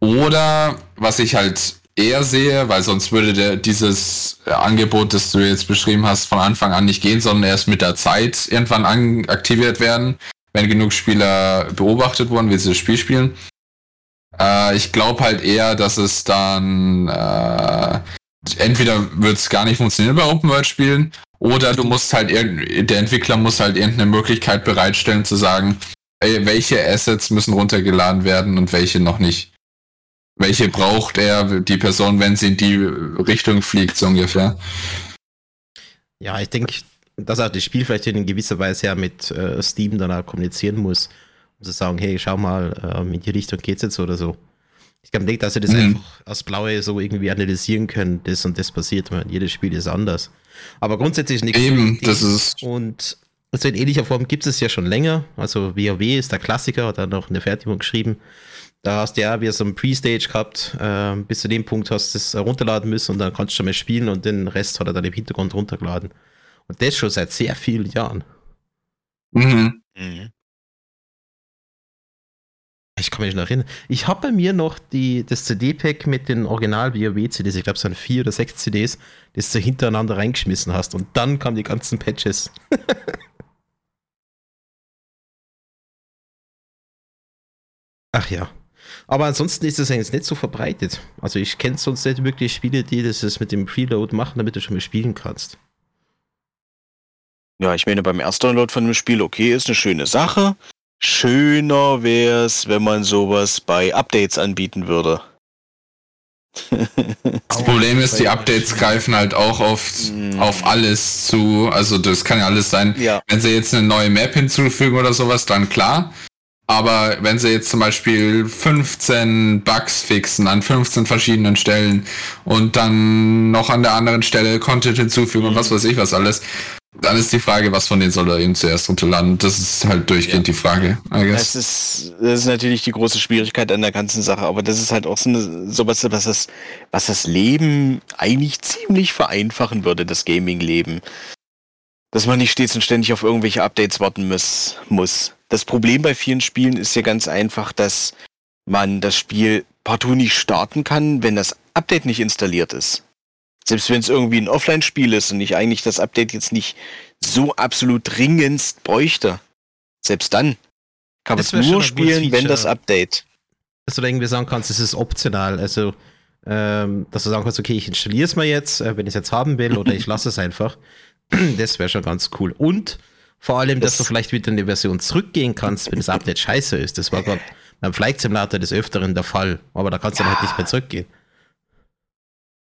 Oder was ich halt eher sehe, weil sonst würde der, dieses Angebot, das du jetzt beschrieben hast, von Anfang an nicht gehen, sondern erst mit der Zeit irgendwann aktiviert werden wenn genug Spieler beobachtet wurden, wie sie das Spiel spielen. Äh, ich glaube halt eher, dass es dann äh, entweder wird es gar nicht funktionieren bei Open World Spielen oder du musst halt der Entwickler muss halt irgendeine Möglichkeit bereitstellen zu sagen, ey, welche Assets müssen runtergeladen werden und welche noch nicht. Welche braucht er, die Person, wenn sie in die Richtung fliegt, so ungefähr. Ja, ich denke, dass auch das Spiel vielleicht in gewisser Weise ja mit äh, Steam dann auch kommunizieren muss, um zu sagen, hey, schau mal, ähm, in die Richtung geht's jetzt oder so. Ich glaube nicht, dass sie das mhm. einfach aus Blaue so irgendwie analysieren können, das und das passiert, weil jedes Spiel ist anders. Aber grundsätzlich nichts. Eben, das ist. Und also in ähnlicher Form gibt es ja schon länger. Also WoW ist der Klassiker, hat dann noch eine Fertigung geschrieben. Da hast du ja wie so ein Pre-Stage gehabt, äh, bis zu dem Punkt hast du es runterladen müssen und dann kannst du schon mal spielen und den Rest hat er dann im Hintergrund runtergeladen. Und das schon seit sehr vielen Jahren. Mhm. mhm. Ich kann mich noch erinnern. Ich habe bei mir noch die, das CD-Pack mit den Original WoW-CDs. Ich glaube, es waren vier oder sechs CDs, das du hintereinander reingeschmissen hast. Und dann kamen die ganzen Patches. Ach ja. Aber ansonsten ist das eigentlich nicht so verbreitet. Also ich kenne sonst nicht wirklich Spiele, die das mit dem Preload machen, damit du schon mal spielen kannst. Ja, ich meine, beim ersten Download von einem Spiel, okay, ist eine schöne Sache. Schöner wäre es, wenn man sowas bei Updates anbieten würde. Das Problem ist, die Updates greifen halt auch oft Mm. auf alles zu. Also das kann ja alles sein. Ja. Wenn sie jetzt eine neue Map hinzufügen oder sowas, dann klar. Aber wenn sie jetzt zum Beispiel 15 Bugs fixen an 15 verschiedenen Stellen und dann noch an der anderen Stelle Content hinzufügen und was weiß ich was alles, dann ist die Frage, was von denen soll er eben zuerst runterladen. Das ist halt durchgehend die Frage, I guess. Das ist, das ist natürlich die große Schwierigkeit an der ganzen Sache, aber das ist halt auch so eine, sowas, was das, was das Leben eigentlich ziemlich vereinfachen würde, das Gaming-Leben. Dass man nicht stets und ständig auf irgendwelche Updates warten muss, muss. Das Problem bei vielen Spielen ist ja ganz einfach, dass man das Spiel partout nicht starten kann, wenn das Update nicht installiert ist. Selbst wenn es irgendwie ein Offline-Spiel ist und ich eigentlich das Update jetzt nicht so absolut dringendst bräuchte. Selbst dann kann man es nur spielen, wenn das Update. Dass du da irgendwie sagen kannst, es ist optional. Also, ähm, dass du sagen kannst, okay, ich installiere es mal jetzt, äh, wenn ich es jetzt haben will, oder ich lasse es einfach. Das wäre schon ganz cool. Und vor allem, dass Das- du vielleicht wieder in die Version zurückgehen kannst, wenn das Update scheiße ist. Das war gerade beim Flight Simulator des Öfteren der Fall. Aber da kannst du dann halt nicht mehr zurückgehen.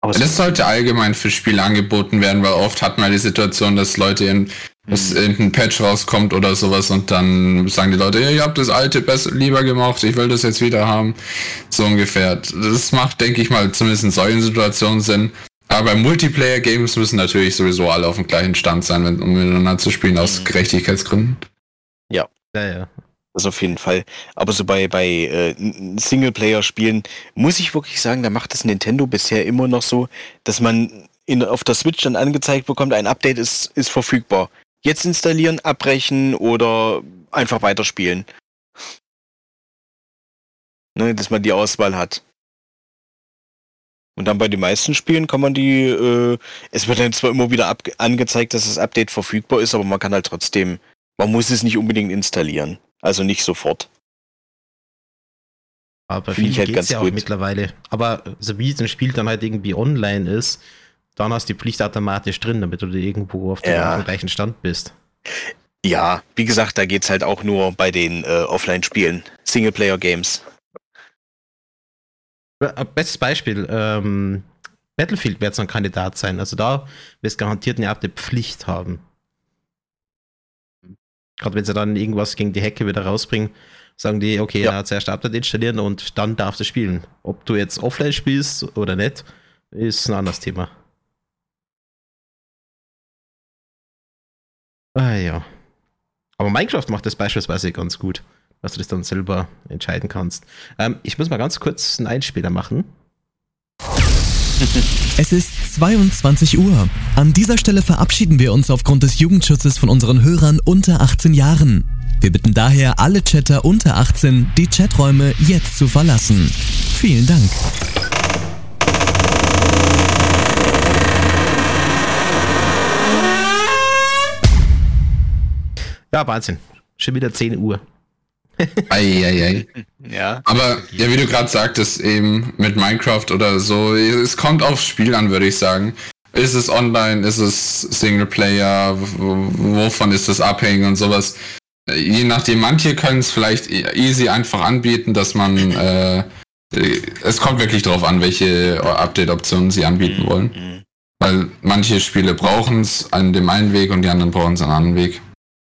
Aber so- Das sollte allgemein für Spiele angeboten werden, weil oft hat man die Situation, dass Leute in dass irgendein Patch rauskommt oder sowas und dann sagen die Leute, ja, ihr habt das alte besser lieber gemacht, ich will das jetzt wieder haben. So ungefähr. Das macht, denke ich mal, zumindest in solchen Situationen Sinn. Aber bei Multiplayer-Games müssen natürlich sowieso alle auf dem gleichen Stand sein, wenn, um miteinander zu spielen, aus Mhm. Gerechtigkeitsgründen. Ja, ja. Das auf jeden Fall. Aber so bei, bei äh, Singleplayer-Spielen muss ich wirklich sagen, da macht das Nintendo bisher immer noch so, dass man in, auf der Switch dann angezeigt bekommt, ein Update ist, ist verfügbar. Jetzt installieren, abbrechen oder einfach weiterspielen. Ne, dass man die Auswahl hat. Und dann bei den meisten Spielen kann man die, äh, es wird dann zwar immer wieder ab, angezeigt, dass das Update verfügbar ist, aber man kann halt trotzdem, man muss es nicht unbedingt installieren. Also nicht sofort. Aber viel halt geht's ganz ja auch gut. mittlerweile. Aber so wie ein Spiel dann halt irgendwie online ist, dann hast du die Pflicht automatisch drin, damit du irgendwo auf, dem- Ja. dem gleichen Stand bist. Ja, wie gesagt, da geht's halt auch nur bei den äh, Offline-Spielen, Singleplayer-Games. Äh, Bestes Beispiel, ähm, Battlefield wird so ein Kandidat sein. Also da wirst garantiert eine Art Pflicht haben. Gerade wenn sie dann irgendwas gegen die Hecke wieder rausbringen, sagen die, okay, Ja. ja. zuerst Update installieren und dann darfst du spielen. Ob du jetzt offline spielst oder nicht, ist ein anderes Thema. Ah ja. Aber Minecraft macht das beispielsweise ganz gut, dass du das dann selber entscheiden kannst. Ähm, ich muss mal ganz kurz einen Einspieler machen. Es ist 22 Uhr. An dieser Stelle verabschieden wir uns aufgrund des Jugendschutzes von unseren Hörern unter 18 Jahren. Wir bitten daher alle Chatter unter 18, die Chaträume jetzt zu verlassen. Vielen Dank. Ja, Wahnsinn. Schon wieder 10 Uhr. Eieiei. Ja. Aber ja, wie du gerade sagtest, eben mit Minecraft oder so, es kommt aufs Spiel an, würde ich sagen. Ist es online, ist es Singleplayer, wovon ist es abhängig und sowas. Je nachdem, manche können es vielleicht e- easy einfach anbieten, dass man, äh, äh, es kommt wirklich darauf an, welche Update-Optionen sie anbieten wollen. Mhm. Weil manche Spiele brauchen es an dem einen Weg und die anderen brauchen es an einem anderen Weg.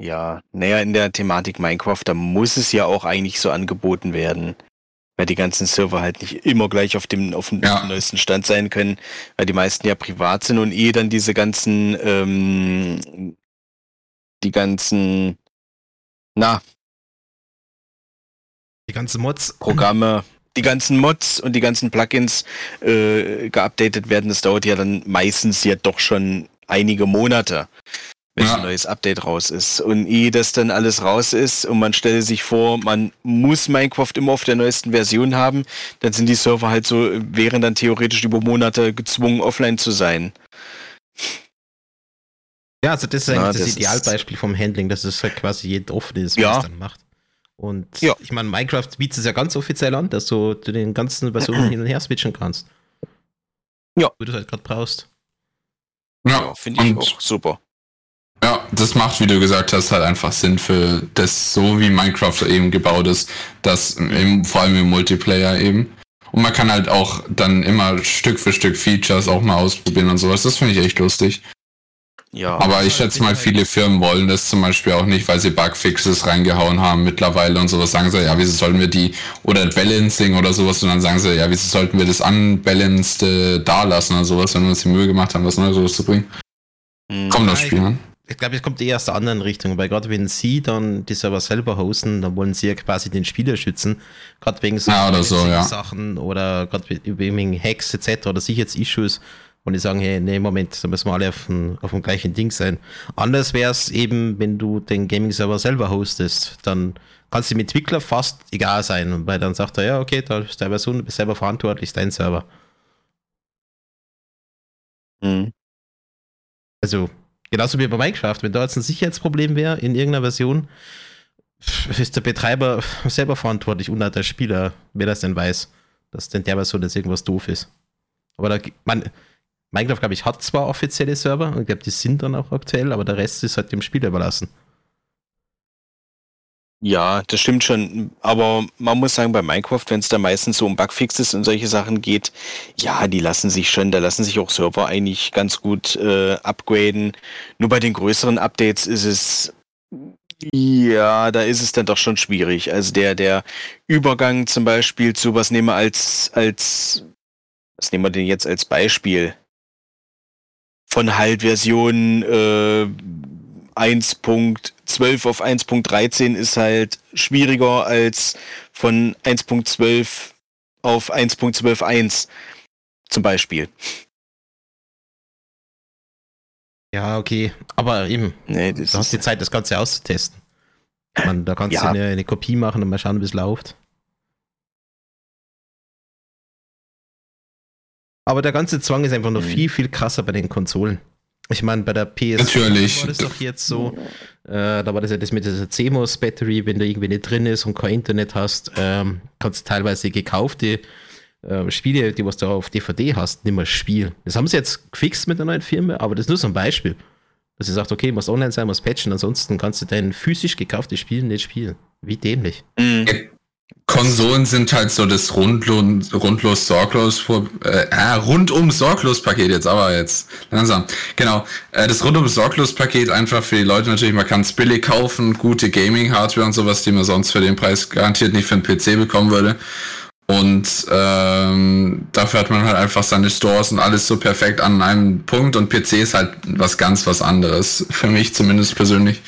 Ja, naja, in der Thematik Minecraft, da muss es ja auch eigentlich so angeboten werden. Weil die ganzen Server halt nicht immer gleich auf dem, auf dem Ja. neuesten Stand sein können, weil die meisten ja privat sind und eh dann diese ganzen, ähm, die ganzen, na, Die ganzen Mods. Programme, die ganzen Mods und die ganzen Plugins äh, geupdatet werden. Das dauert ja dann meistens ja doch schon einige Monate, wenn Ja. ein neues Update raus ist. Und ehe das dann alles raus ist und man stelle sich vor, man muss Minecraft immer auf der neuesten Version haben, dann sind die Server halt so, wären dann theoretisch über Monate gezwungen, offline zu sein. Ja, also das ist eigentlich Ja, das, das Idealbeispiel vom Handling, dass es halt quasi jeder offen ist, Ja. was es dann macht. Und Ja. ich meine, Minecraft bietet es ja ganz offiziell an, dass du den ganzen Versionen hin und her switchen kannst. Ja. Wo du es halt gerade brauchst. Ja, finde ich auch super. Ja, das macht, wie du gesagt hast, halt einfach Sinn für das, so wie Minecraft eben gebaut ist, das im, vor allem im Multiplayer eben. Und man kann halt auch dann immer Stück für Stück Features auch mal ausprobieren und sowas. Das finde ich echt lustig. Ja, Aber ich schätze mal, viele Firmen wollen das zum Beispiel auch nicht, weil sie Bugfixes reingehauen haben mittlerweile und sowas. Sagen sie, ja, wieso sollten wir die, oder Balancing oder sowas, und dann sagen sie, ja, wieso sollten wir das unbalanced äh, da lassen oder sowas, wenn wir uns die Mühe gemacht haben, was Neues rauszubringen. Hm. Kommt das Spiel an. Ich glaube, es kommt eher aus der anderen Richtung, weil gerade wenn sie dann die Server selber hosten, dann wollen sie ja quasi den Spieler schützen. Gerade wegen so, Ja, oder so, ja. Sachen oder gerade wegen Hacks etc. oder Sicherheitsissues. Und die sagen, hey, nee, Moment, da müssen wir alle auf dem, auf dem gleichen Ding sein. Anders wäre es eben, wenn du den Gaming-Server selber hostest, dann kannst du dem Entwickler fast egal sein, weil dann sagt er, ja, okay, da ist du bist selber verantwortlich, ist dein Server. Hm. Also, genauso wie bei Minecraft, wenn da jetzt ein Sicherheitsproblem wäre in irgendeiner Version, ist der Betreiber selber verantwortlich und der Spieler, wer das denn weiß, dass denn der Version jetzt irgendwas doof ist. Aber da, man, Minecraft, glaube ich, hat zwar offizielle Server und ich glaube, die sind dann auch aktuell, aber der Rest ist halt dem Spieler überlassen. Ja, das stimmt schon. Aber man muss sagen, bei Minecraft, wenn es da meistens so um Bugfixes und solche Sachen geht, ja, die lassen sich schon, da lassen sich auch Server eigentlich ganz gut äh, upgraden. Nur bei den größeren Updates ist es, ja, da ist es dann doch schon schwierig. Also der, der Übergang zum Beispiel zu, was nehmen wir als, als, was nehmen wir denn jetzt als Beispiel? Von halt Version äh, 1.12 auf 1.13 ist halt schwieriger als von 1.12 auf 1.12.1 zum Beispiel. Ja, okay. Aber eben, Nee, das du hast die Zeit, das Ganze auszutesten. Man, da kannst Ja. du eine, eine Kopie machen und mal schauen, wie es läuft. Aber der ganze Zwang ist einfach noch Mhm. viel, viel krasser bei den Konsolen. Ich meine, bei der PS Natürlich. war das doch jetzt so, äh, da war das ja das mit dieser CMOS-Battery, wenn da irgendwie nicht drin ist und kein Internet hast, ähm, kannst du teilweise gekaufte äh, Spiele, die was du auf DVD hast, nicht mehr spielen. Das haben sie jetzt gefixt mit der neuen Firma, aber das ist nur so ein Beispiel. Dass sie sagt, okay, muss online sein, muss patchen, ansonsten kannst du dein physisch gekauftes Spiel nicht spielen. Wie dämlich. Mhm. Konsolen sind halt so das rundlos, rundlos sorglos, äh, äh, rundum sorglos Paket jetzt, aber jetzt langsam. Genau, äh, das rundum sorglos Paket einfach für die Leute natürlich, man kann es billig kaufen, gute Gaming Hardware und sowas, die man sonst für den Preis garantiert nicht für einen PC bekommen würde. Und ähm, dafür hat man halt einfach seine Stores und alles so perfekt an einem Punkt und PC ist halt was ganz was anderes, für mich zumindest persönlich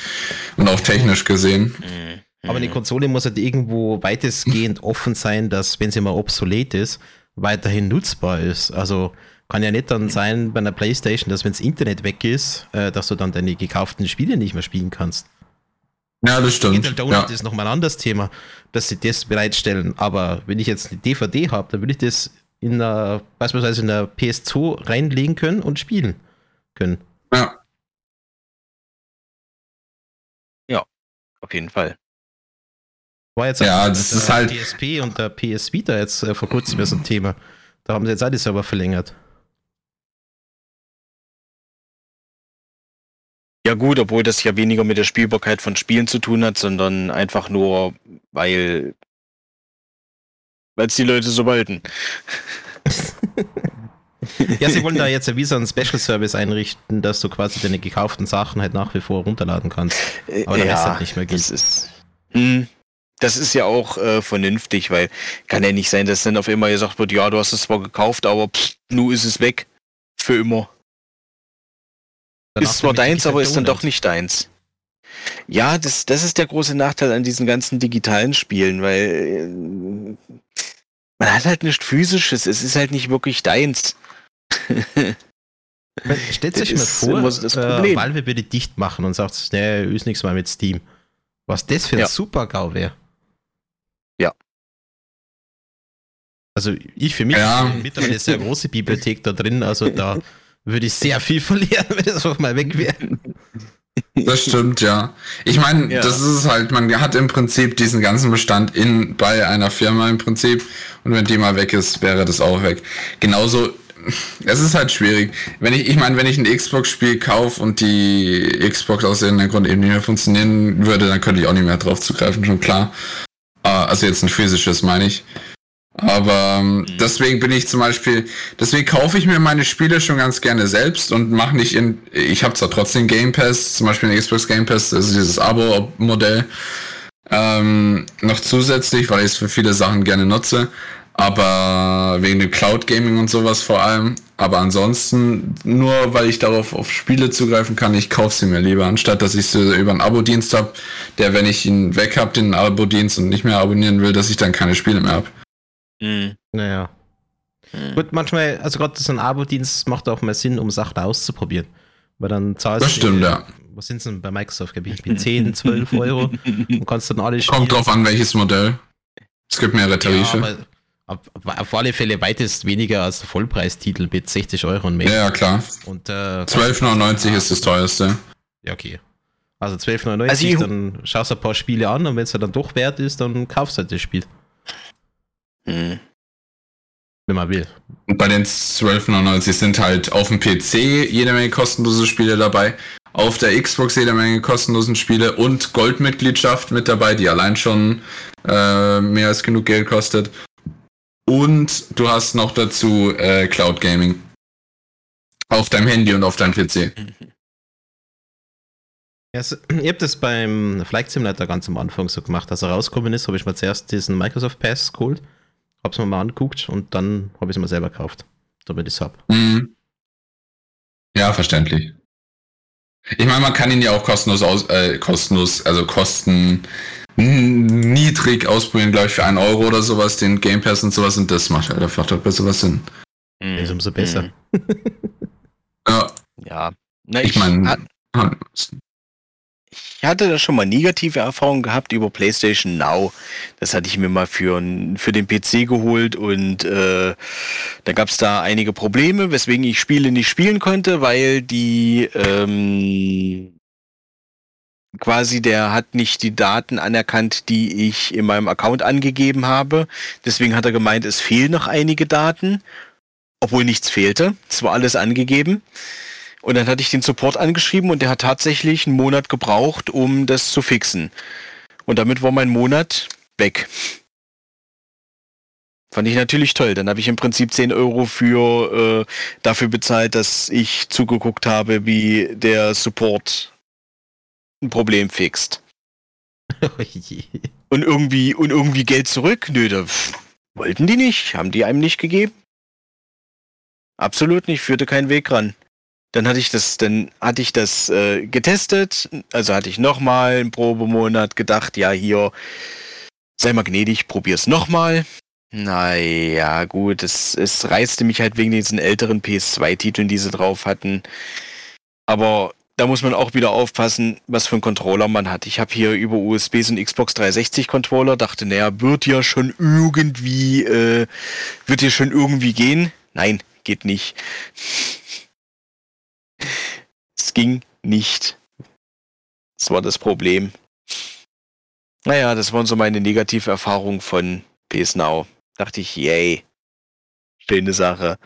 und auch technisch gesehen. Mhm. Aber eine Konsole muss halt irgendwo weitestgehend offen sein, dass, wenn sie mal obsolet ist, weiterhin nutzbar ist. Also kann ja nicht dann sein bei einer Playstation, dass wenn das Internet weg ist, äh, dass du dann deine gekauften Spiele nicht mehr spielen kannst. Ja, das Digital stimmt. Download Ja. ist nochmal ein anderes Thema, dass sie das bereitstellen. Aber wenn ich jetzt eine DVD habe, dann will ich das in einer, beispielsweise in der PS2 reinlegen können und spielen können. ja. Auf jeden Fall. War jetzt Ja, das der ist halt- PSP und der PS Vita jetzt äh, vor kurzem ja so ein Thema. Da haben sie jetzt auch die Server verlängert. Ja gut, obwohl das ja weniger mit der Spielbarkeit von Spielen zu tun hat, sondern einfach nur, weil weil es die Leute so wollten. Ja, sie wollen da jetzt ja wie so einen Special Service einrichten, dass du quasi deine gekauften Sachen halt nach wie vor runterladen kannst. Äh, Aber der Rest halt nicht mehr gilt. Das ist, hm, das ist ja auch äh, vernünftig, weil kann ja nicht sein, dass dann auf einmal gesagt wird, ja, du hast es zwar gekauft, aber pff, nu ist es weg. Für immer. Danach ist zwar deins, aber ist dann doch nicht deins. Ja, das, das ist der große Nachteil an diesen ganzen digitalen Spielen, weil äh, man hat halt nichts physisches, es ist halt nicht wirklich deins. Stellt euch mal vor, so das äh, Problem. Valve würde dicht machen und sagt, ne, ist nichts mehr mit Steam. Was das für ein Ja. super GAU wäre. Ja. Also ich für mich Ja. habe mittlerweile eine sehr große Bibliothek da drin, also da würde ich sehr viel verlieren, wenn das auf mal weg wäre. Das stimmt, ja. Ich meine, Ja. das ist es halt, man hat im Prinzip diesen ganzen Bestand in bei einer Firma im Prinzip und wenn die mal weg ist, wäre das auch weg. Genauso, es ist halt schwierig. Wenn ich, ich meine, wenn ich ein Xbox-Spiel kaufe und die Xbox aus irgendeinem Grund eben nicht mehr funktionieren würde, dann könnte ich auch nicht mehr drauf zugreifen, schon klar. Äh, Also jetzt ein physisches, meine ich. Aber ähm, deswegen bin ich zum Beispiel, deswegen kaufe ich mir meine Spiele schon ganz gerne selbst und mache nicht in, ich habe zwar trotzdem Game Pass, zum Beispiel den Xbox Game Pass, das ist dieses Abo-Modell, ähm, noch zusätzlich, weil ich es für viele Sachen gerne nutze, aber wegen dem Cloud Gaming und sowas vor allem. Aber ansonsten, nur weil ich darauf auf Spiele zugreifen kann, ich kaufe sie mir lieber, anstatt dass ich sie über einen Abo-Dienst habe, der, wenn ich ihn weg habe, den Abo-Dienst und nicht mehr abonnieren will, dass ich dann keine Spiele mehr habe. Mhm. Naja. Mhm. Gut, manchmal, also gerade so ein Abo-Dienst macht auch mal Sinn, um Sachen auszuprobieren. Weil dann zahlst Das stimmt, ja. Was sind es denn bei Microsoft? Ich bin 10, 12 Euro und kannst dann alle Kommt drauf an, welches Modell. Es gibt mehrere Ja, Tarife. aber auf, alle Fälle weitest weniger als der Vollpreistitel mit 60 Euro und mehr. Ja, ja, klar. Und äh, 12,99 ist das teuerste. Ja, okay. Also 12,99, Also ich- dann schaust du ein paar Spiele an und wenn es dann doch wert ist, dann kaufst du halt das Spiel, Mhm. wenn man will. Und bei den 12,99 sind halt auf dem PC jede Menge kostenlose Spiele dabei, auf der Xbox jede Menge kostenlosen Spiele und Goldmitgliedschaft mit dabei, die allein schon äh, mehr als genug Geld kostet. Und du hast noch dazu äh, Cloud Gaming. Auf deinem Handy und auf deinem PC. Ja, es- ich habe das beim Flight Simulator ganz am Anfang so gemacht. Als er rausgekommen ist, habe ich mir zuerst diesen Microsoft Pass geholt, habe es mir mal angeguckt und dann habe ich es mir selber gekauft, damit ich es habe. Mhm. Ja, verständlich. Ich meine, man kann ihn ja auch kostenlos aus, äh, kostenlos, also kosten niedrig ausprobieren, glaube ich, für einen Euro oder sowas, den Game Pass und sowas, und das macht halt einfach doch besser was Sinn. Mhm. Ist umso besser. Ja, Ja. Na, ich ich, meine, hat, ich hatte da schon mal negative Erfahrungen gehabt über PlayStation Now. Das hatte ich mir mal für, für den PC geholt und äh, da gab es da einige Probleme, weswegen ich Spiele nicht spielen konnte, weil die ähm, quasi der hat nicht die Daten anerkannt, die ich in meinem Account angegeben habe. Deswegen hat er gemeint, es fehlen noch einige Daten, obwohl nichts fehlte. Es war alles angegeben. Und dann hatte ich den Support angeschrieben und der hat tatsächlich einen Monat gebraucht, um das zu fixen. Und damit war mein Monat weg. Fand ich natürlich toll. Dann habe ich im Prinzip 10 Euro für äh, dafür bezahlt, dass ich zugeguckt habe, wie der Support ein Problem fixt. Oh je. Und irgendwie, und irgendwie Geld zurück? Nö, da wollten die nicht, haben die einem nicht gegeben. Absolut nicht, führte keinen Weg ran. Dann hatte ich das, dann hatte ich das äh, getestet, also hatte ich nochmal einen Probemonat gedacht, ja hier, sei mal gnädig, probier's nochmal. Naja, gut, es, es reizte mich halt wegen diesen älteren PS2-Titeln, die sie drauf hatten. Aber da muss man auch wieder aufpassen, was für einen Controller man hat. Ich habe hier über USB so einen Xbox 360 Controller, dachte, naja, wird ja schon irgendwie, äh, wird ja schon irgendwie gehen. Nein, geht nicht. Es ging nicht. Das war das Problem. Naja, das waren so meine negative Erfahrungen von PS Now. Dachte ich, yay. Schöne Sache.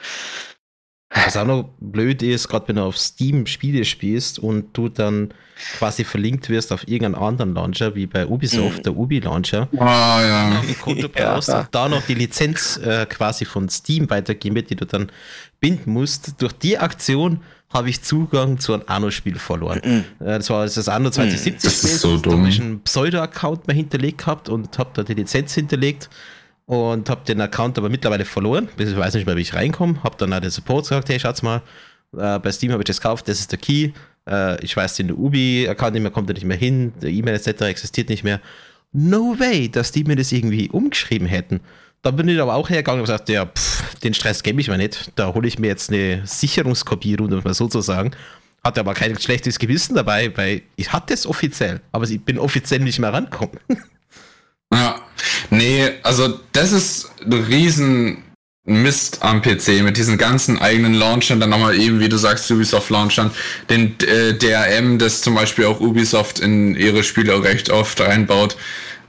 Was auch noch blöd ist, gerade wenn du auf Steam Spiele spielst und du dann quasi verlinkt wirst auf irgendeinen anderen Launcher, wie bei Ubisoft, Mhm. der Ubi-Launcher, Ah, ja. ein Konto Ja. brauchst und da noch die Lizenz äh, quasi von Steam weitergeben wird, die du dann binden musst. Durch die Aktion habe ich Zugang zu einem Anno-Spiel verloren. Mhm. Äh, das war das Anno 2070. Das ist so Da habe ich dumm. einen Pseudo-Account mal hinterlegt gehabt und habe da die Lizenz hinterlegt und habe den Account aber mittlerweile verloren. Ich weiß nicht mehr, wie ich reinkomme. Habe dann auch den Support gesagt, hey, schaut's mal, äh, bei Steam habe ich das gekauft, das ist der Key. Äh, ich weiß den Ubi-Account nicht mehr, kommt da nicht mehr hin, der E-Mail etc. existiert nicht mehr. No way, dass die mir das irgendwie umgeschrieben hätten. Da bin ich aber auch hergegangen und gesagt, ja, pff, den Stress gebe ich mir nicht. Da hole ich mir jetzt eine Sicherungskopierung, um es mal so zu sagen. Hatte aber kein schlechtes Gewissen dabei, weil ich hatte es offiziell, aber ich bin offiziell nicht mehr rangekommen. Ja, nee, also das ist ein riesen Mist am PC mit diesen ganzen eigenen Launchern, dann nochmal eben, wie du sagst, Ubisoft-Launchern, den äh, DRM, das zum Beispiel auch Ubisoft in ihre Spiele auch recht oft reinbaut.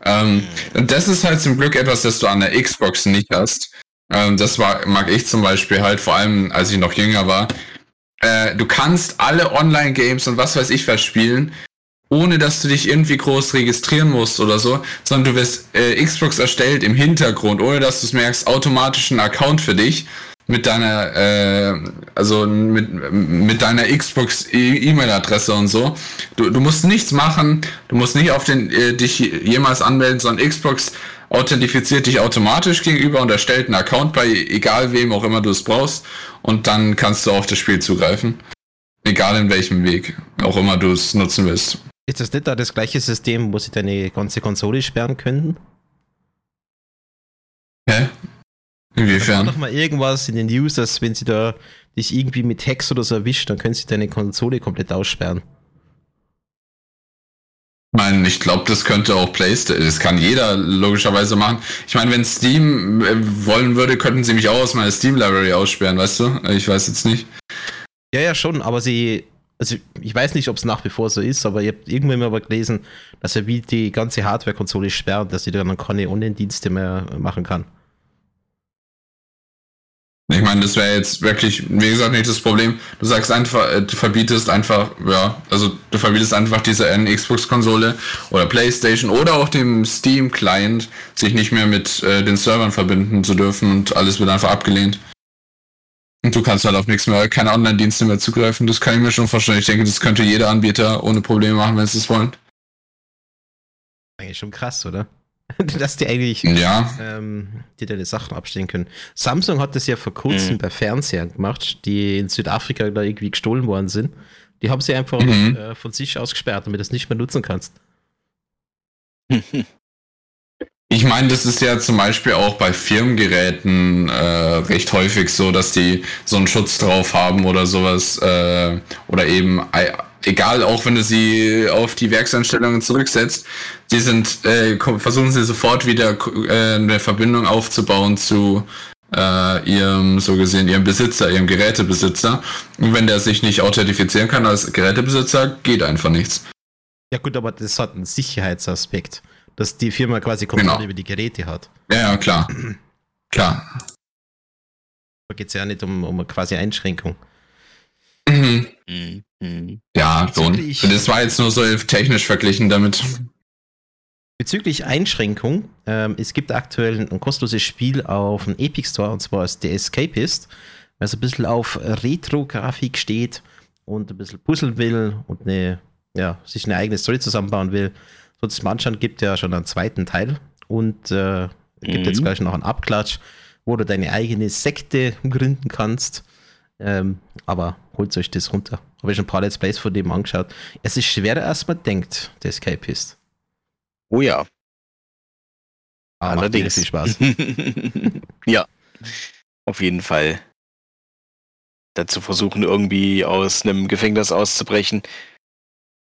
Ähm, und das ist halt zum Glück etwas, das du an der Xbox nicht hast. Ähm, das war, mag ich zum Beispiel halt, vor allem als ich noch jünger war. Äh, du kannst alle Online-Games und was weiß ich was spielen, ohne dass du dich irgendwie groß registrieren musst oder so, sondern du wirst äh, Xbox erstellt im Hintergrund, ohne dass du es merkst, automatisch ein Account für dich mit deiner, äh, also mit, mit deiner Xbox e- E-Mail-Adresse und so. Du, du musst nichts machen, du musst nicht auf den äh, dich jemals anmelden, sondern Xbox authentifiziert dich automatisch gegenüber und erstellt einen Account bei egal wem auch immer du es brauchst und dann kannst du auf das Spiel zugreifen. Egal in welchem Weg auch immer du es nutzen willst. Ist das nicht da das gleiche System, wo sie deine ganze Konsole sperren könnten? Hä? Da Inwiefern? doch mal irgendwas in den News, dass wenn sie da dich irgendwie mit Hex oder so erwischt, dann können sie deine Konsole komplett aussperren. Ich meine, ich glaube, das könnte auch PlayStation, das kann jeder logischerweise machen. Ich meine, wenn Steam äh, wollen würde, könnten sie mich auch aus meiner Steam-Library aussperren, weißt du? Ich weiß jetzt nicht. Ja, ja, schon, aber sie, also ich weiß nicht, ob es nach wie vor so ist, aber ich habe irgendwann mal gelesen, dass er wie die ganze Hardware-Konsole sperrt, dass sie dann keine Online-Dienste mehr machen kann. Ich meine, das wäre jetzt wirklich, wie gesagt, nicht das Problem. Du sagst einfach, äh, du verbietest einfach, ja, also du verbietest einfach diese N Xbox-Konsole oder PlayStation oder auch dem Steam-Client, sich nicht mehr mit äh, den Servern verbinden zu dürfen und alles wird einfach abgelehnt. Und du kannst halt auf nichts mehr, keine Online-Dienste mehr zugreifen. Das kann ich mir schon vorstellen. Ich denke, das könnte jeder Anbieter ohne Probleme machen, wenn sie es wollen. Eigentlich schon krass, oder? dass die eigentlich Ja, ähm, die deine Sachen abstellen können. Samsung hat das ja vor kurzem Mhm. bei Fernsehern gemacht, die in Südafrika da irgendwie gestohlen worden sind. Die haben sie einfach Mhm. äh, von sich aus gesperrt, damit du es nicht mehr nutzen kannst. Ich meine, das ist ja zum Beispiel auch bei Firmengeräten äh, recht häufig so, dass die so einen Schutz drauf haben oder sowas. Äh, oder eben, egal, auch wenn du sie auf die Werkseinstellungen zurücksetzt, die sind, äh, versuchen sie sofort wieder äh, eine Verbindung aufzubauen zu äh, ihrem, so gesehen, ihrem Besitzer, ihrem Gerätebesitzer. Und wenn der sich nicht authentifizieren kann als Gerätebesitzer, geht einfach nichts. Ja gut, aber das hat einen Sicherheitsaspekt, dass die Firma quasi Kontrolle Genau. über die Geräte hat. Ja, ja, klar. Klar. Da geht es ja nicht um, um eine quasi Einschränkung. Mhm. Mhm. Ja, schon. Bezüglich- Das war jetzt nur so technisch verglichen damit. Bezüglich Einschränkung, ähm, es gibt aktuell ein kostenloses Spiel auf dem Epic Store und zwar ist The Escapist, was ein bisschen auf Retro-Grafik steht und ein bisschen puzzeln will und eine, ja, sich eine eigene Story zusammenbauen will. So zum Anschauen gibt ja schon einen zweiten Teil und äh, gibt Mhm. jetzt gleich noch einen Abklatsch, wo du deine eigene Sekte gründen kannst. Ähm, aber holt euch das runter. Habe ich schon ein paar Let's Plays von dem angeschaut. Es ist schwerer, als man denkt, der Escapist. Oh ja. Mega Allerdings. viel Spaß. ja. Auf jeden Fall. Dazu versuchen, irgendwie aus einem Gefängnis auszubrechen.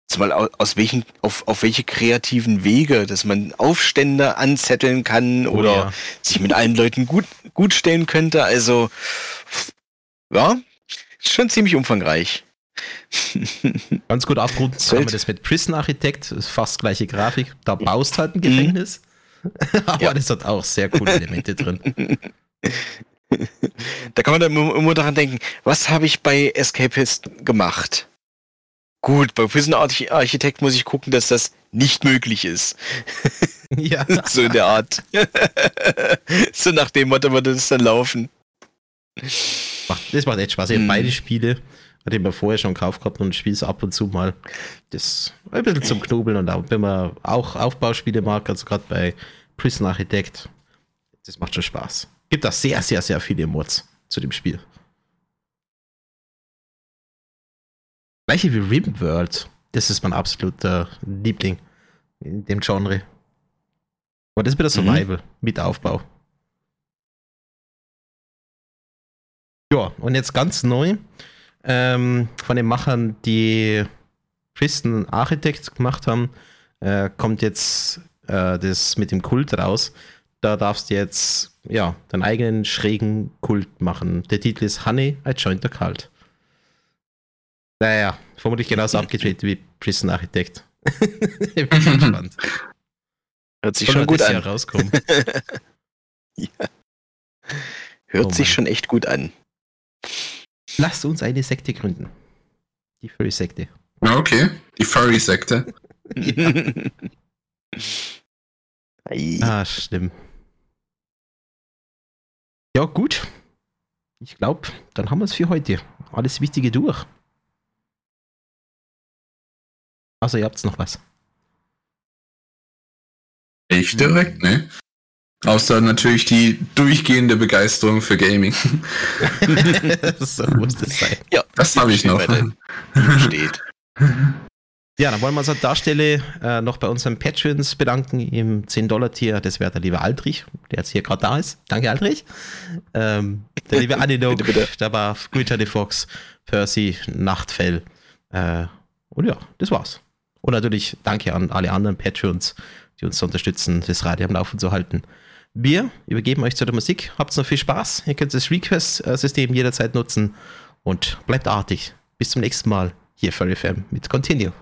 Zumal au- aus welchen, auf, auf welche kreativen Wege, dass man Aufstände anzetteln kann Oh oder ja. sich mit allen Leuten gut, gut stellen könnte. Also, ja, schon ziemlich umfangreich. Ganz gut abrunden kann man das mit Prison Architect, fast gleiche Grafik. Da baust halt ein Gefängnis. Aber Ja. das hat auch sehr coole Elemente drin. Da kann man dann immer immer daran denken, was habe ich bei Escapist gemacht? Gut, bei Prison Arch- Architect muss ich gucken, dass das nicht möglich ist. ja. So in der Art. so nach dem Motto würde das dann laufen. Das macht echt Spaß. Ich Mhm. beide Spiele, hatte ich mir vorher schon gekauft gehabt und spiele es ab und zu mal. Das ein bisschen zum Knobeln und auch, wenn man auch Aufbauspiele mag, also gerade bei Prison Architect, das macht schon Spaß. Gibt auch sehr, sehr, sehr viele Mods zu dem Spiel. Gleiche wie Rimworld. Das ist mein absoluter Liebling in dem Genre. Aber das ist wieder Survival mit Aufbau. Ja, und jetzt ganz neu ähm, von den Machern, die Prison Architect gemacht haben, äh, kommt jetzt äh, das mit dem Kult raus. Da darfst du jetzt ja, deinen eigenen schrägen Kult machen. Der Titel ist Honey, I joined the cult. Naja, vermutlich genauso abgedreht wie Prison Architect. ich bin gespannt. Hört sich Soll schon gut an. Jahr rauskommen. ja. Hört Oh sich schon echt gut an. Lasst uns eine Sekte gründen. Die Furry-Sekte. Ja, okay. Die Furry-Sekte. Ei. Ah, schlimm. Ja, gut. Ich glaube, dann haben wir es für heute. Alles Wichtige durch. Also, ihr habt noch was. Ich direkt, ne? Außer natürlich die durchgehende Begeisterung für Gaming. so muss das sein. ja, Das habe ich noch. Steht. Ja, dann wollen wir uns an der Stelle äh, noch bei unseren Patrons bedanken im 10-Dollar-Tier. Das wäre der liebe Aldrich, der jetzt hier gerade da ist. Danke, Aldrich. Ähm, der liebe bitte. der war Guitar Fox, Percy, Nachtfell. Äh, und ja, das war's. Und natürlich danke an alle anderen Patrons, die uns unterstützen, das Radio am Laufen zu halten. Wir übergeben euch zu der Musik. Habt noch viel Spaß. Ihr könnt das Request-System jederzeit nutzen und bleibt artig. Bis zum nächsten Mal hier für FM mit Continue.